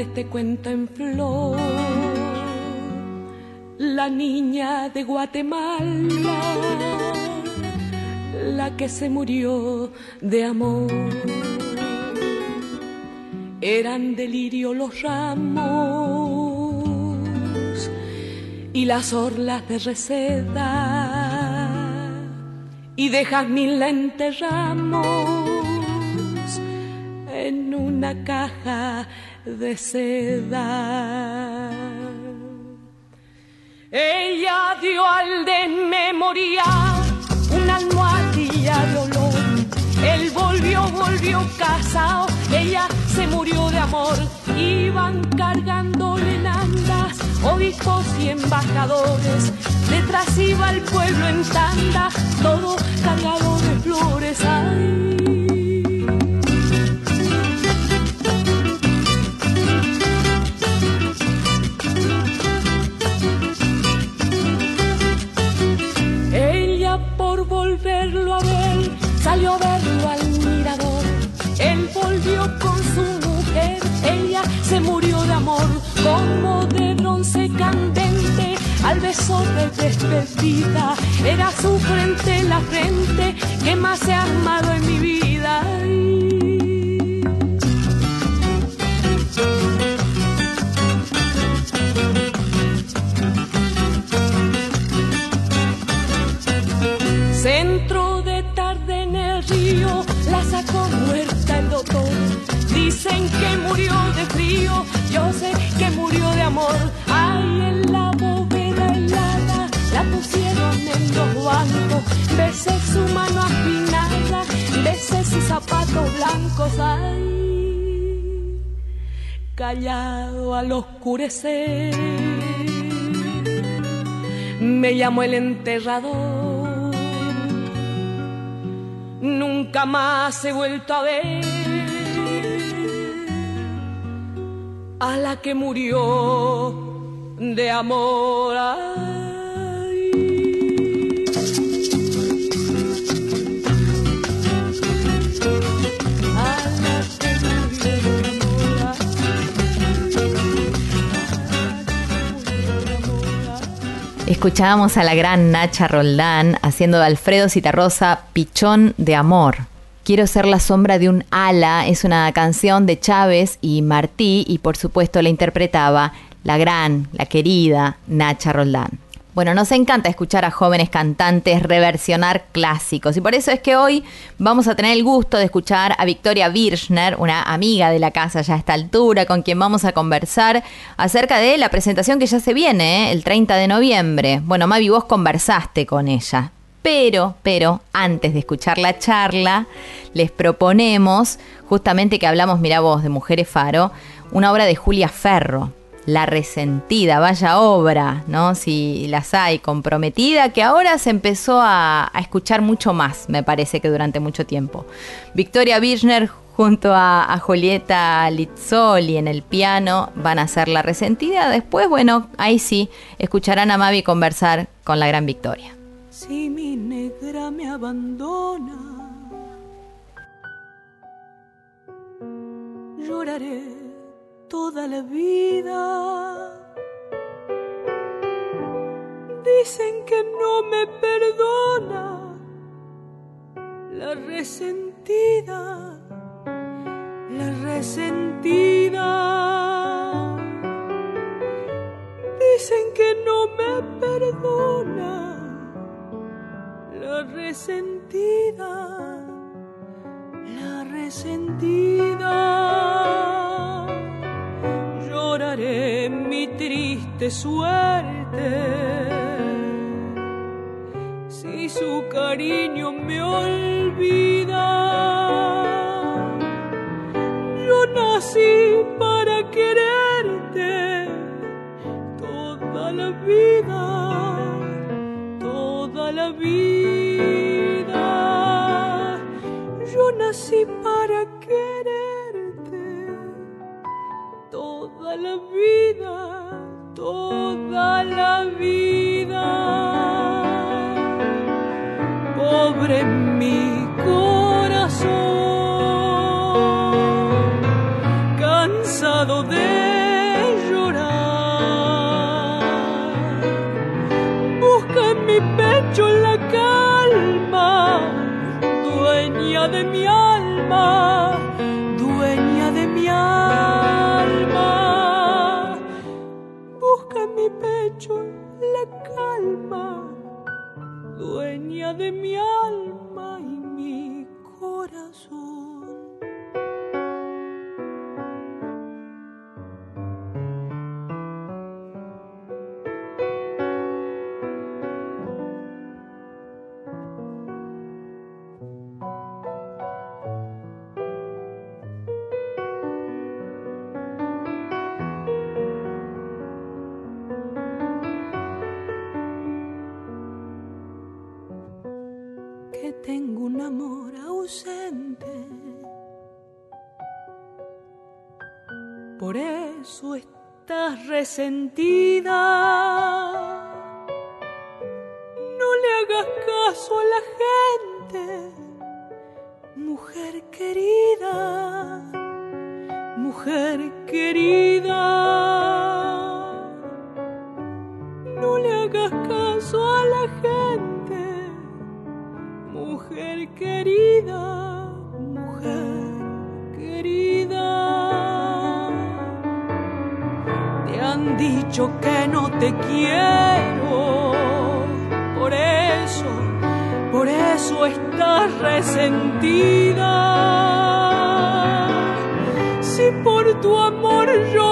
Este cuento en flor. La niña de Guatemala, la que se murió de amor. Eran delirio los ramos y las orlas de reseda y de jazmín la enterramos en una caja de seda. Ella dio al desmemoriar una almohadilla de olor. Él volvió, volvió casado, ella se murió de amor. Iban cargando en andas, obispos y embajadores. Detrás iba el pueblo en tanda, todo cargado de flores. Ay. Ella se murió de amor, como de bronce candente. Al beso de despedida, era su frente la frente que más he amado en mi vida. Amor. En la bóveda helada, la pusieron en los bancos. Besé su mano afinada, besé sus zapatos blancos. Ay, callado al oscurecer, me llamó el enterrador nunca más he vuelto a ver a la que murió de amor. A la. Escuchábamos a la gran Nacha Roldán haciendo de Alfredo Citarrosa Pichón de Amor. Quiero ser la sombra de un ala es una canción de Chávez y Martí y por supuesto la interpretaba la gran, la querida Nacha Roldán. Bueno, nos encanta escuchar a jóvenes cantantes reversionar clásicos y por eso es que hoy vamos a tener el gusto de escuchar a Victoria Birchner, una amiga de la casa ya a esta altura, con quien vamos a conversar acerca de la presentación que ya se viene, ¿eh? el 30 de noviembre. Bueno, Mavi, vos conversaste con ella. Pero, pero, antes de escuchar la charla, les proponemos, justamente que hablamos, mira vos, de Mujeres Faro, una obra de Julia Ferro, la resentida, vaya obra, ¿no? Si las hay, comprometida, que ahora se empezó a, escuchar mucho más, me parece que durante mucho tiempo. Victoria Birchner junto a, a Julieta Lizzoli en el piano van a ser la resentida. Después, bueno, ahí sí, escucharán a Mavi conversar con la gran Victoria si mi negra me abandona. Lloraré toda la vida. Dicen que no me perdona la resentida, la resentida. Dicen que no me perdona la resentida, la resentida. Lloraré mi triste suerte si su cariño me olvida. Yo nací para quererte toda la vida, toda la vida. Nací para quererte toda la vida, toda la vida. Pobre mi corazón, cansado de llorar. Busca en mi pecho la dueña de mi alma, dueña de mi alma. Busca en mi pecho la calma, dueña de mi alma y mi corazón. Amor ausente. Por eso estás resentida. No le hagas caso a la gente, mujer querida, mujer querida. No le hagas caso a la gente mujer querida, mujer querida. Te han dicho que no te quiero, por eso, por eso estás resentida. Si por tu amor yo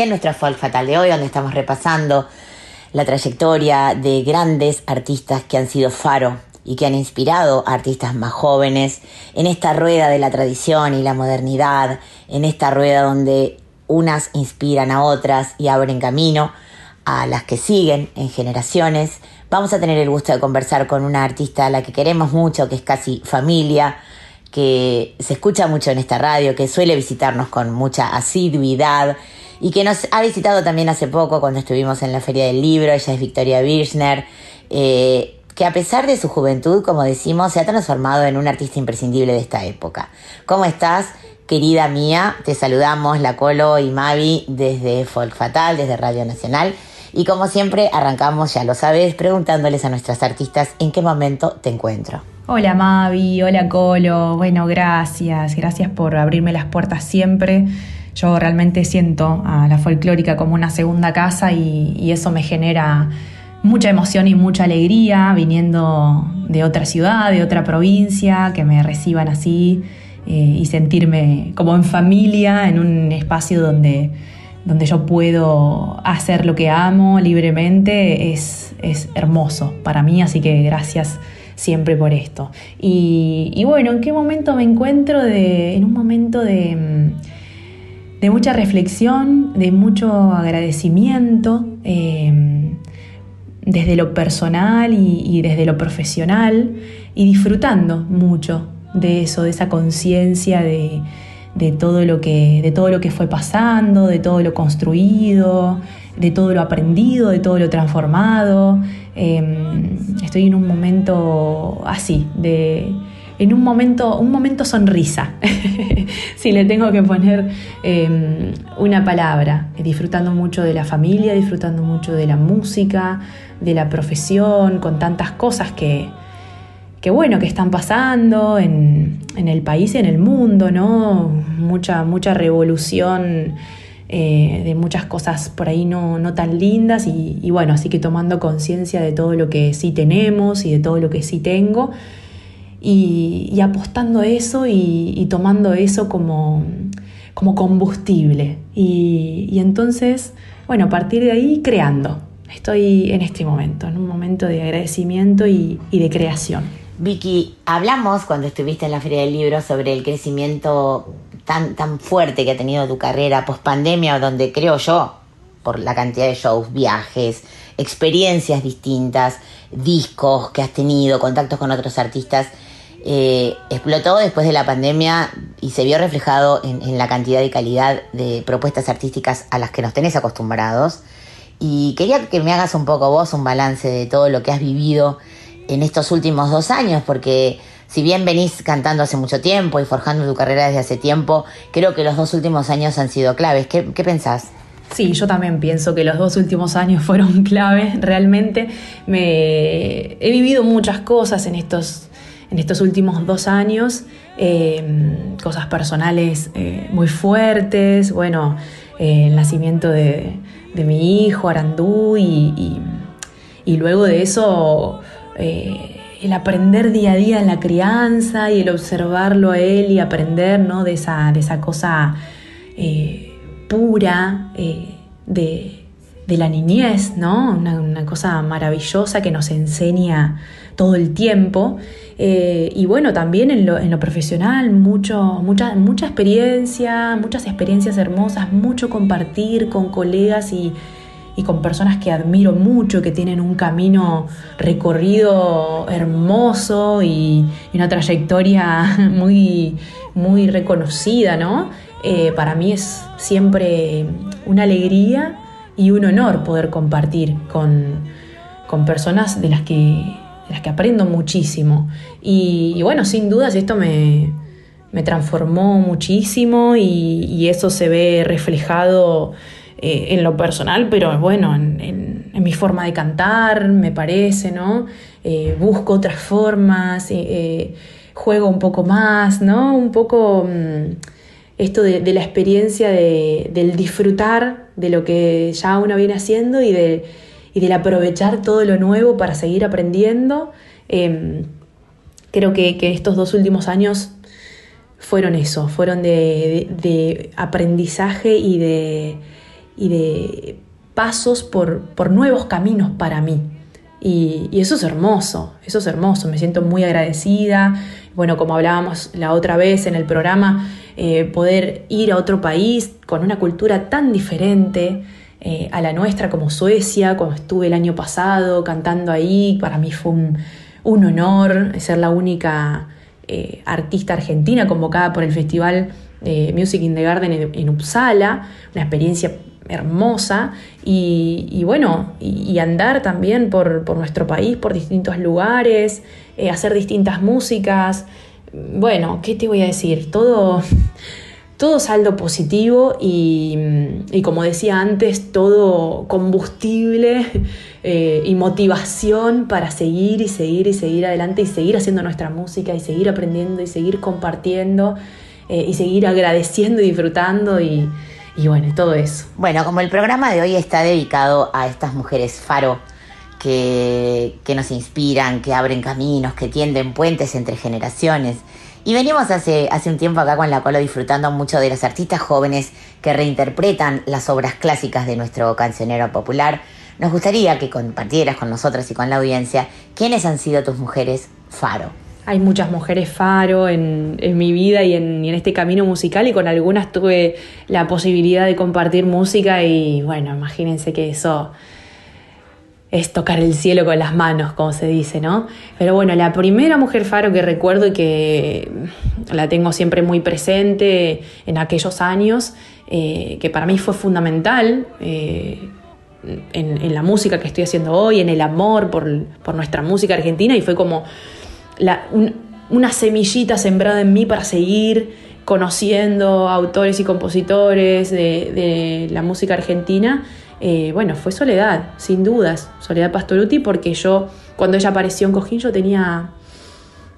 En nuestra Folk Fatal de hoy, donde estamos repasando la trayectoria de grandes artistas que han sido faro y que han inspirado a artistas más jóvenes en esta rueda de la tradición y la modernidad, en esta rueda donde unas inspiran a otras y abren camino a las que siguen en generaciones. Vamos a tener el gusto de conversar con una artista a la que queremos mucho, que es casi familia, que se escucha mucho en esta radio, que suele visitarnos con mucha asiduidad y que nos ha visitado también hace poco cuando estuvimos en la Feria del Libro. Ella es Victoria Birchner, eh, que a pesar de su juventud, como decimos, se ha transformado en un artista imprescindible de esta época. ¿Cómo estás, querida mía? Te saludamos, La Colo y Mavi, desde Folk Fatal, desde Radio Nacional. Y como siempre, arrancamos, ya lo sabes, preguntándoles a nuestras artistas en qué momento te encuentro. Hola Mavi, hola Colo, bueno, gracias, gracias por abrirme las puertas siempre. Yo realmente siento a la folclórica como una segunda casa y, eso me genera mucha emoción y mucha alegría viniendo de otra ciudad, de otra provincia, que me reciban así eh, y sentirme como en familia, en un espacio donde, donde yo puedo hacer lo que amo libremente, es, es hermoso para mí, así que gracias siempre por esto. Y, y bueno, ¿en qué momento me encuentro? De, en un momento de, mm, de mucha reflexión, de mucho agradecimiento, eh, desde lo personal y, desde lo profesional, y disfrutando mucho de eso, de esa conciencia de, de todo lo que de todo lo que fue pasando, de todo lo construido, de todo lo aprendido, de todo lo transformado. Eh, estoy en un momento así, de en un momento, un momento sonrisa, si le tengo que poner eh, una palabra, disfrutando mucho de la familia, disfrutando mucho de la música, de la profesión, con tantas cosas que, que bueno, que están pasando en, el país y en el mundo, ¿no? Mucha, mucha revolución eh, de muchas cosas por ahí no, no tan lindas y, bueno, así que tomando conciencia de todo lo que sí tenemos y de todo lo que sí tengo y, y apostando eso y, tomando eso como, como combustible. Y, y entonces, bueno, a partir de ahí creando. Estoy en este momento, en un momento de agradecimiento y, y de creación. Vicky, hablamos cuando estuviste en la Feria del Libro sobre el crecimiento tan, tan fuerte que ha tenido tu carrera post pandemia, donde creo yo, por la cantidad de shows, viajes, experiencias distintas, discos que has tenido, contactos con otros artistas, eh, explotó después de la pandemia y se vio reflejado en, la cantidad y calidad de propuestas artísticas a las que nos tenés acostumbrados. Y quería que me hagas un poco vos un balance de todo lo que has vivido en estos últimos dos años, porque si bien venís cantando hace mucho tiempo y forjando tu carrera desde hace tiempo, creo que los dos últimos años han sido claves. ¿Qué, qué pensás? Sí, yo también pienso que los dos últimos años fueron claves. Realmente me he vivido muchas cosas en estos, en estos últimos dos años, eh, cosas personales eh, muy fuertes, bueno, eh, el nacimiento de, de, mi hijo Arandú y, y, luego de eso eh, el aprender día a día en la crianza y el observarlo a él y aprender ¿no? de, esa, de esa cosa pura de, de, la niñez, ¿no? Una, cosa maravillosa que nos enseña todo el tiempo. Eh, y bueno, también en lo, profesional, mucho, mucha, mucha experiencia, muchas experiencias hermosas, mucho compartir con colegas y, y con personas que admiro mucho, que tienen un camino recorrido hermoso y, y una trayectoria muy, muy reconocida, ¿no? Eh, para mí es siempre una alegría y un honor poder compartir con, con personas de las, que, las que aprendo muchísimo. Y, bueno, sin dudas esto me, me transformó muchísimo y, eso se ve reflejado eh, en lo personal, pero bueno, en, mi forma de cantar, me parece, ¿no? Eh, busco otras formas, eh, juego un poco más, ¿no? Un poco mmm, esto de, de, la experiencia de, del disfrutar de lo que ya uno viene haciendo y, de, y del aprovechar todo lo nuevo para seguir aprendiendo. Em, creo que, que estos dos últimos años fueron eso, fueron de, de, aprendizaje y de, y de pasos por, por nuevos caminos para mí. Y, y, eso es hermoso, eso es hermoso, me siento muy agradecida. Bueno, como hablábamos la otra vez en el programa, eh, poder ir a otro país con una cultura tan diferente eh, a la nuestra como Suecia, cuando estuve el año pasado cantando ahí, para mí fue un, honor ser la única eh, artista argentina convocada por el Festival Music in the Garden en, Uppsala, una experiencia hermosa y, bueno, y, y, andar también por, por, nuestro país, por distintos lugares, eh, hacer distintas músicas. Bueno, ¿qué te voy a decir? Todo, todo saldo positivo y, y como decía antes, todo combustible eh, y motivación para seguir y seguir y seguir adelante y seguir haciendo nuestra música y seguir aprendiendo y seguir compartiendo eh, y seguir agradeciendo y disfrutando y y bueno, todo eso. Bueno, como el programa de hoy está dedicado a estas mujeres faro que, nos inspiran, que abren caminos, que tienden puentes entre generaciones Y venimos hace, hace un tiempo acá con la Colo disfrutando mucho de los artistas jóvenes que reinterpretan las obras clásicas de nuestro cancionero popular. Nos gustaría que compartieras con nosotras y con la audiencia quiénes han sido tus mujeres faro. Hay muchas mujeres faro en, en mi vida y en, y en este camino musical y con algunas tuve la posibilidad de compartir música y bueno, imagínense que eso es tocar el cielo con las manos, como se dice, ¿no? Pero bueno, la primera mujer faro que recuerdo y que la tengo siempre muy presente en aquellos años, eh, que para mí fue fundamental eh, en, la música que estoy haciendo hoy, en el amor por, por nuestra música argentina, y fue como una semillita sembrada en mí para seguir conociendo autores y compositores de la música argentina eh, bueno, fue Soledad, sin dudas, Soledad Pastoruti, porque yo, cuando ella apareció en Cojín, yo tenía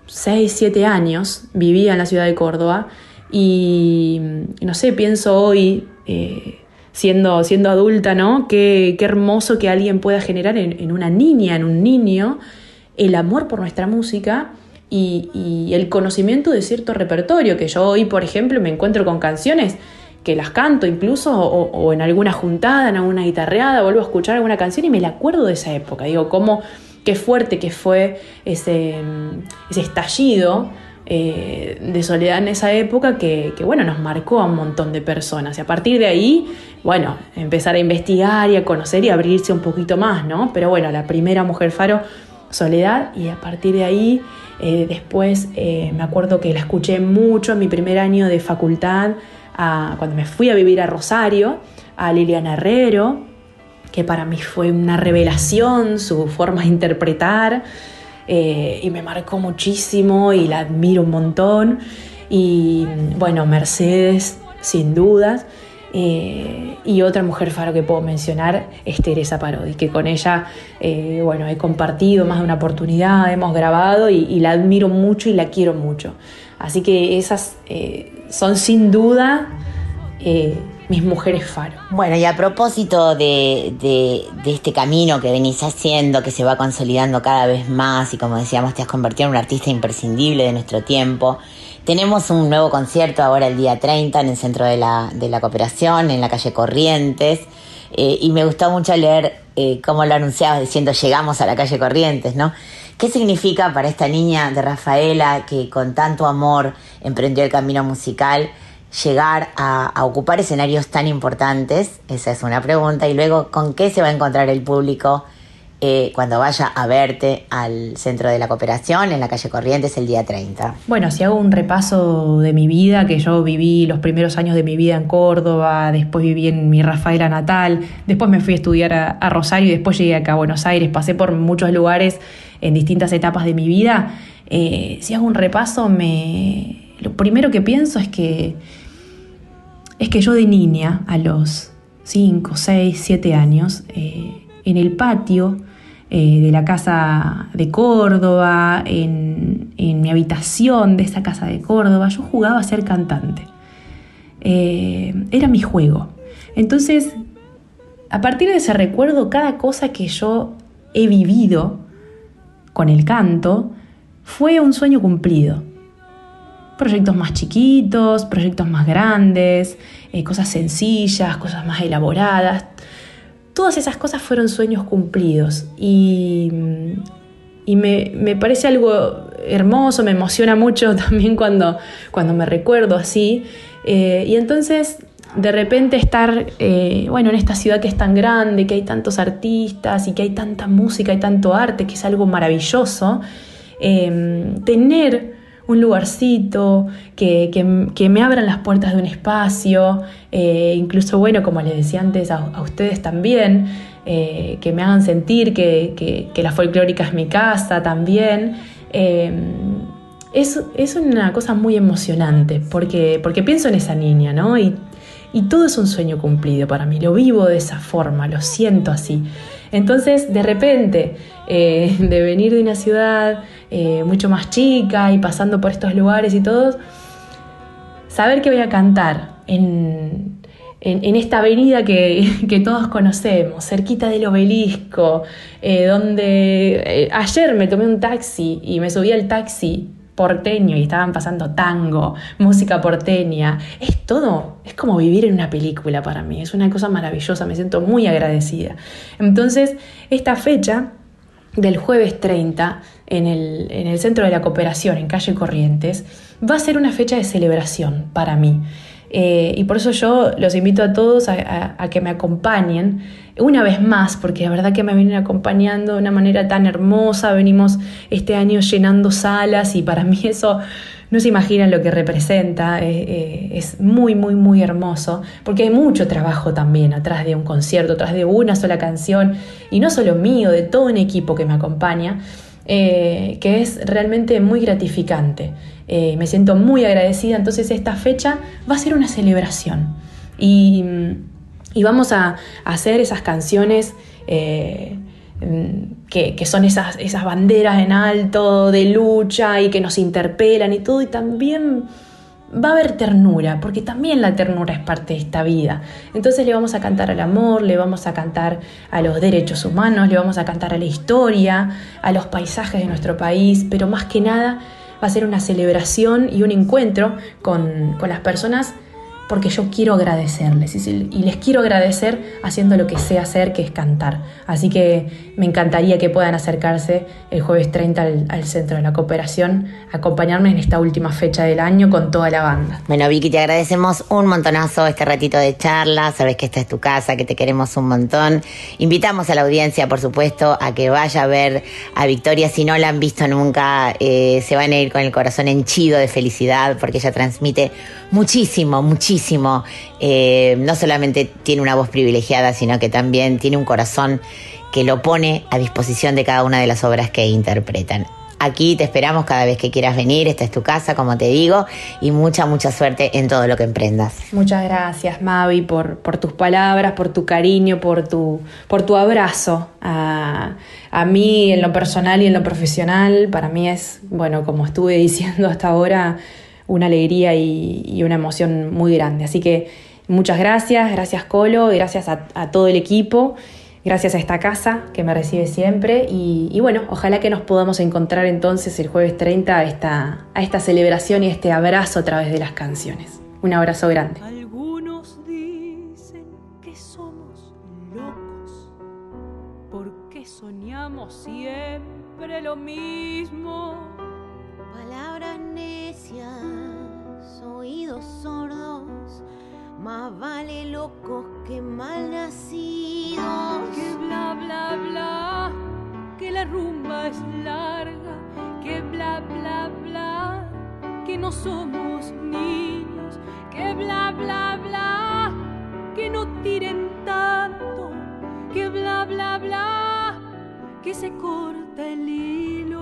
6, 7 años, vivía en la ciudad de Córdoba, y no sé, pienso hoy, eh, siendo, siendo adulta, ¿no? Qué, qué, hermoso que alguien pueda generar en, una niña, en un niño, el amor por nuestra música. Y el conocimiento de cierto repertorio, que yo hoy, por ejemplo, me encuentro con canciones que las canto incluso, o, en alguna juntada, en alguna guitarreada, vuelvo a escuchar alguna canción y me la acuerdo de esa época. Digo, cómo, qué fuerte que fue ese, ese estallido eh, de soledad en esa época que, que, bueno, nos marcó a un montón de personas. Y a partir de ahí, bueno, empezar a investigar y a conocer y abrirse un poquito más, ¿no? Pero bueno, la primera mujer faro, Soledad, y a partir de ahí, eh, después eh, me acuerdo que la escuché mucho en mi primer año de facultad cuando me fui a vivir a Rosario, a Liliana Herrero, que para mí fue una revelación su forma de interpretar eh, y me marcó muchísimo y la admiro un montón. Y bueno, Mercedes, sin dudas. Eh, y otra mujer faro que puedo mencionar es Teresa Parodi, que con ella, eh, bueno, he compartido más de una oportunidad, hemos grabado y, la admiro mucho y la quiero mucho. Así que esas son sin duda eh, mis mujeres faro. Bueno, y a propósito de, este camino que venís haciendo, que se va consolidando cada vez más y como decíamos, te has convertido en un artista imprescindible de nuestro tiempo. Tenemos un nuevo concierto ahora el día 30 en el Centro de la, de la Cooperación, en la calle Corrientes. Eh, y me gustó mucho leer eh, cómo lo anunciabas diciendo llegamos a la calle Corrientes, ¿no? ¿Qué significa para esta niña de Rafaela que con tanto amor emprendió el camino musical llegar a, ocupar escenarios tan importantes? Esa es una pregunta. Y luego, ¿con qué se va a encontrar el público eh, cuando vaya a verte al Centro de la Cooperación en la calle Corrientes el día 30? Bueno, si hago un repaso de mi vida, que yo viví los primeros años de mi vida en Córdoba, después viví en mi Rafaela natal, después me fui a estudiar a, Rosario y después llegué acá a Buenos Aires, pasé por muchos lugares en distintas etapas de mi vida. Eh, si hago un repaso, me... lo primero que pienso es que, es que yo de niña, a los 5, 6, 7 años, eh, en el patio eh, de la casa de Córdoba, en, en, mi habitación de esa casa de Córdoba, yo jugaba a ser cantante. Eh, era mi juego. Entonces, a partir de ese recuerdo, cada cosa que yo he vivido con el canto fue un sueño cumplido. Proyectos más chiquitos, proyectos más grandes, eh, cosas sencillas, cosas más elaboradas. Todas esas cosas fueron sueños cumplidos y, y me, me, parece algo hermoso, me emociona mucho también cuando, cuando me recuerdo así. Eh, y entonces de repente estar, eh, bueno, en esta ciudad que es tan grande, que hay tantos artistas y que hay tanta música y tanto arte, que es algo maravilloso, eh, tener un lugarcito, que, que, me abran las puertas de un espacio, eh, incluso, bueno, como les decía antes a, ustedes también, eh, que me hagan sentir que, que, la folclórica es mi casa también. Eh, es, es, una cosa muy emocionante, porque, porque pienso en esa niña, ¿no? Y, y todo es un sueño cumplido para mí, lo vivo de esa forma, lo siento así. Entonces, de repente, de venir de una ciudad eh, mucho más chica y pasando por estos lugares y todo, saber que voy a cantar en, en, esta avenida que, que, todos conocemos, cerquita del obelisco, eh, donde ayer me tomé un taxi y me subí al taxi porteño y estaban pasando tango, música porteña. Es todo, es como vivir en una película para mí, es una cosa maravillosa, me siento muy agradecida. Entonces, esta fecha del jueves 30 en el, en el Centro de la Cooperación, en calle Corrientes, va a ser una fecha de celebración para mí. Eh, y por eso yo los invito a todos a, a- a que me acompañen una vez más, porque la verdad que me vienen acompañando de una manera tan hermosa. Venimos este año llenando salas y para mí eso no se imaginan lo que representa. eh, eh, es muy, muy, muy hermoso, porque hay mucho trabajo también atrás de un concierto, atrás de una sola canción, y no solo mío, de todo un equipo que me acompaña eh, que es realmente muy gratificante. Me siento muy agradecida, entonces esta fecha va a ser una celebración y, y vamos a, hacer esas canciones que, que son esas, esas banderas en alto de lucha y que nos interpelan y todo, y también va a haber ternura, porque también la ternura es parte de esta vida. Entonces le vamos a cantar al amor, le vamos a cantar a los derechos humanos, le vamos a cantar a la historia, a los paisajes de nuestro país, pero más que nada va a ser una celebración y un encuentro con, con las personas porque yo quiero agradecerles y, les quiero agradecer haciendo lo que sé hacer, que es cantar. Así que me encantaría que puedan acercarse el jueves 30 al, al Centro de la Cooperación, acompañarme en esta última fecha del año con toda la banda. Bueno, Vicky, te agradecemos un montonazo este ratito de charla. Sabes que esta es tu casa, que te queremos un montón. Invitamos a la audiencia, por supuesto, a que vaya a ver a Victoria. Si no la han visto nunca, eh, se van a ir con el corazón henchido de felicidad porque ella transmite muchísimo, muchísimo. Eh, no solamente tiene una voz privilegiada, sino que también tiene un corazón que lo pone a disposición de cada una de las obras que interpretan. Aquí te esperamos cada vez que quieras venir, esta es tu casa, como te digo, y mucha, mucha suerte en todo lo que emprendas. Muchas gracias, Mavi, por, por tus palabras, por tu cariño, por tu, por tu abrazo a, a mí en lo personal y en lo profesional. Para mí es, bueno, como estuve diciendo hasta ahora, una alegría y, y una emoción muy grande. Así que muchas gracias, gracias Colo, gracias a, a todo el equipo. Gracias a esta casa que me recibe siempre y, y bueno, ojalá que nos podamos encontrar entonces el jueves 30 a esta, a esta celebración y este abrazo a través de las canciones. Un abrazo grande. Algunos dicen que somos locos porque soñamos siempre lo mismo. Palabras necias, oídos sordos, más vale locos que mal nacidos. Que bla bla bla, que la rumba es larga, que bla bla bla, que no somos niños, que bla bla bla, que no tiren tanto, que bla bla bla, que se corta el hilo.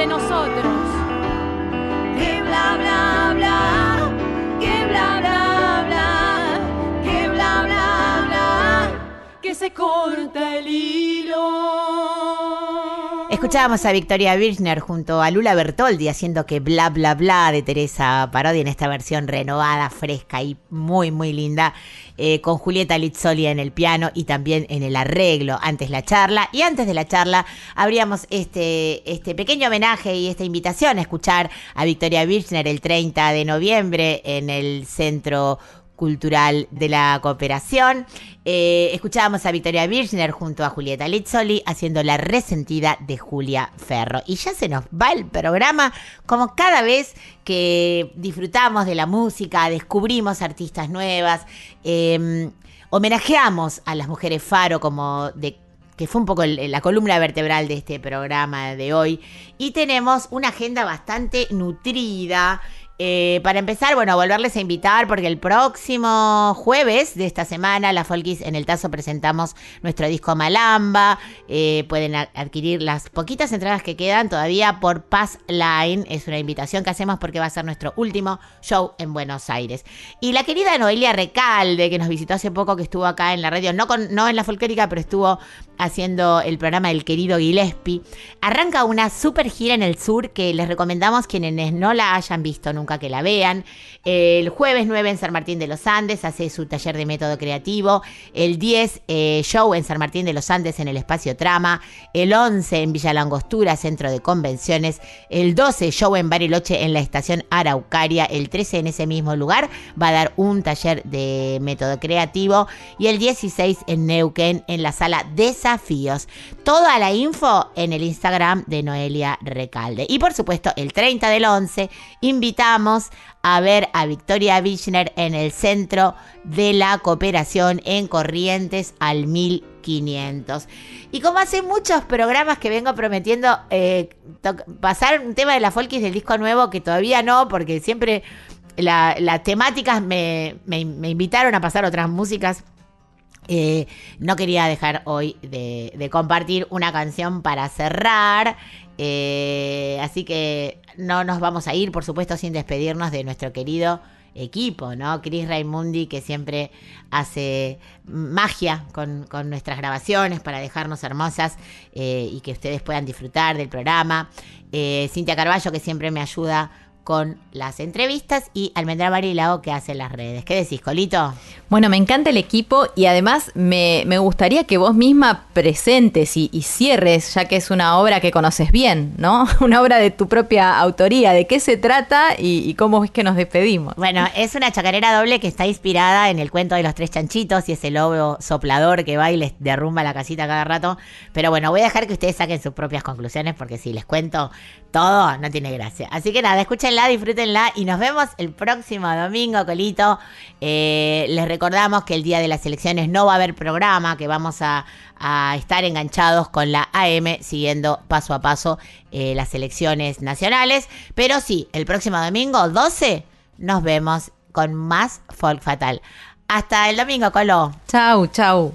De nosotros. Que bla bla bla, que bla bla bla, que bla bla bla, que se corta el hilo. Escuchábamos a Victoria Birchner junto a Lula Bertoldi haciendo que bla bla bla de Teresa Parodi en esta versión renovada, fresca y muy muy linda, eh, con Julieta Lizzoli en el piano y también en el arreglo, antes la charla. Y antes de la charla abríamos este, este pequeño homenaje y esta invitación a escuchar a Victoria Birchner el 30 de noviembre en el Centro Cultural de la Cooperación. Eh, escuchábamos a Victoria Birchner junto a Julieta Lizzoli haciendo la resentida de Julia Ferro. Y ya se nos va el programa, como cada vez que disfrutamos de la música, descubrimos artistas nuevas, eh, homenajeamos a las mujeres Faro como de que fue un poco la columna vertebral de este programa de hoy. Y tenemos una agenda bastante nutrida. Eh, para empezar, bueno, volverles a invitar porque el próximo jueves de esta semana, la Folkis en el Tazo presentamos nuestro disco Malamba. Eh, pueden adquirir las poquitas entradas que quedan todavía por Pass Line. Es una invitación que hacemos porque va a ser nuestro último show en Buenos Aires. Y la querida Noelia Recalde, que nos visitó hace poco, que estuvo acá en la radio, no, con, no en la folclórica, pero estuvo haciendo el programa del querido Gillespie, arranca una super gira en el sur que les recomendamos quienes no la hayan visto nunca que la vean. El jueves 9 en San Martín de los Andes hace su taller de método creativo. El 10 eh, show en San Martín de los Andes en el espacio Trama. El 11 en Villa Langostura, centro de convenciones. El 12 show en Bariloche en la estación Araucaria. El 13 en ese mismo lugar va a dar un taller de método creativo. Y el 16 en Neuquén en la sala Desafíos. Toda la info en el Instagram de Noelia Recalde. Y por supuesto, el 30 del 11 invitamos a ver a Victoria Bichner en el centro de la cooperación en Corrientes al 1500. Y como hace muchos programas que vengo prometiendo eh, pasar un tema de la folkis del disco nuevo, que todavía no, porque siempre la- las temáticas me, me- me invitaron a pasar otras músicas. Eh, no quería dejar hoy de, compartir una canción para cerrar. eh, así que no nos vamos a ir, por supuesto, sin despedirnos de nuestro querido equipo, ¿no? Chris Raimundi, que siempre hace magia con, con nuestras grabaciones para dejarnos hermosas eh, y que ustedes puedan disfrutar del programa. Eh, Cintia Carballo, que siempre me ayuda con las entrevistas y Almendra Barilao que hace las redes. ¿Qué decís, Colito? Bueno, me encanta el equipo y además me, me gustaría que vos misma presentes y, cierres, ya que es una obra que conoces bien, ¿no? Una obra de tu propia autoría. ¿De qué se trata y, cómo es que nos despedimos? Bueno, es una chacarera doble que está inspirada en el cuento de los tres chanchitos y ese lobo soplador que va y les derrumba la casita cada rato. Pero bueno, voy a dejar que ustedes saquen sus propias conclusiones porque si les cuento todo, no tiene gracia. Así que nada, escúchenla, disfrútenla y nos vemos el próximo domingo, Colito. Eh, les recordamos que el día de las elecciones no va a haber programa, que vamos a, estar enganchados con la AM siguiendo paso a paso eh, las elecciones nacionales. Pero sí, el próximo domingo, 12, nos vemos con más Folk Fatal. Hasta el domingo, Colo. Chau, chau.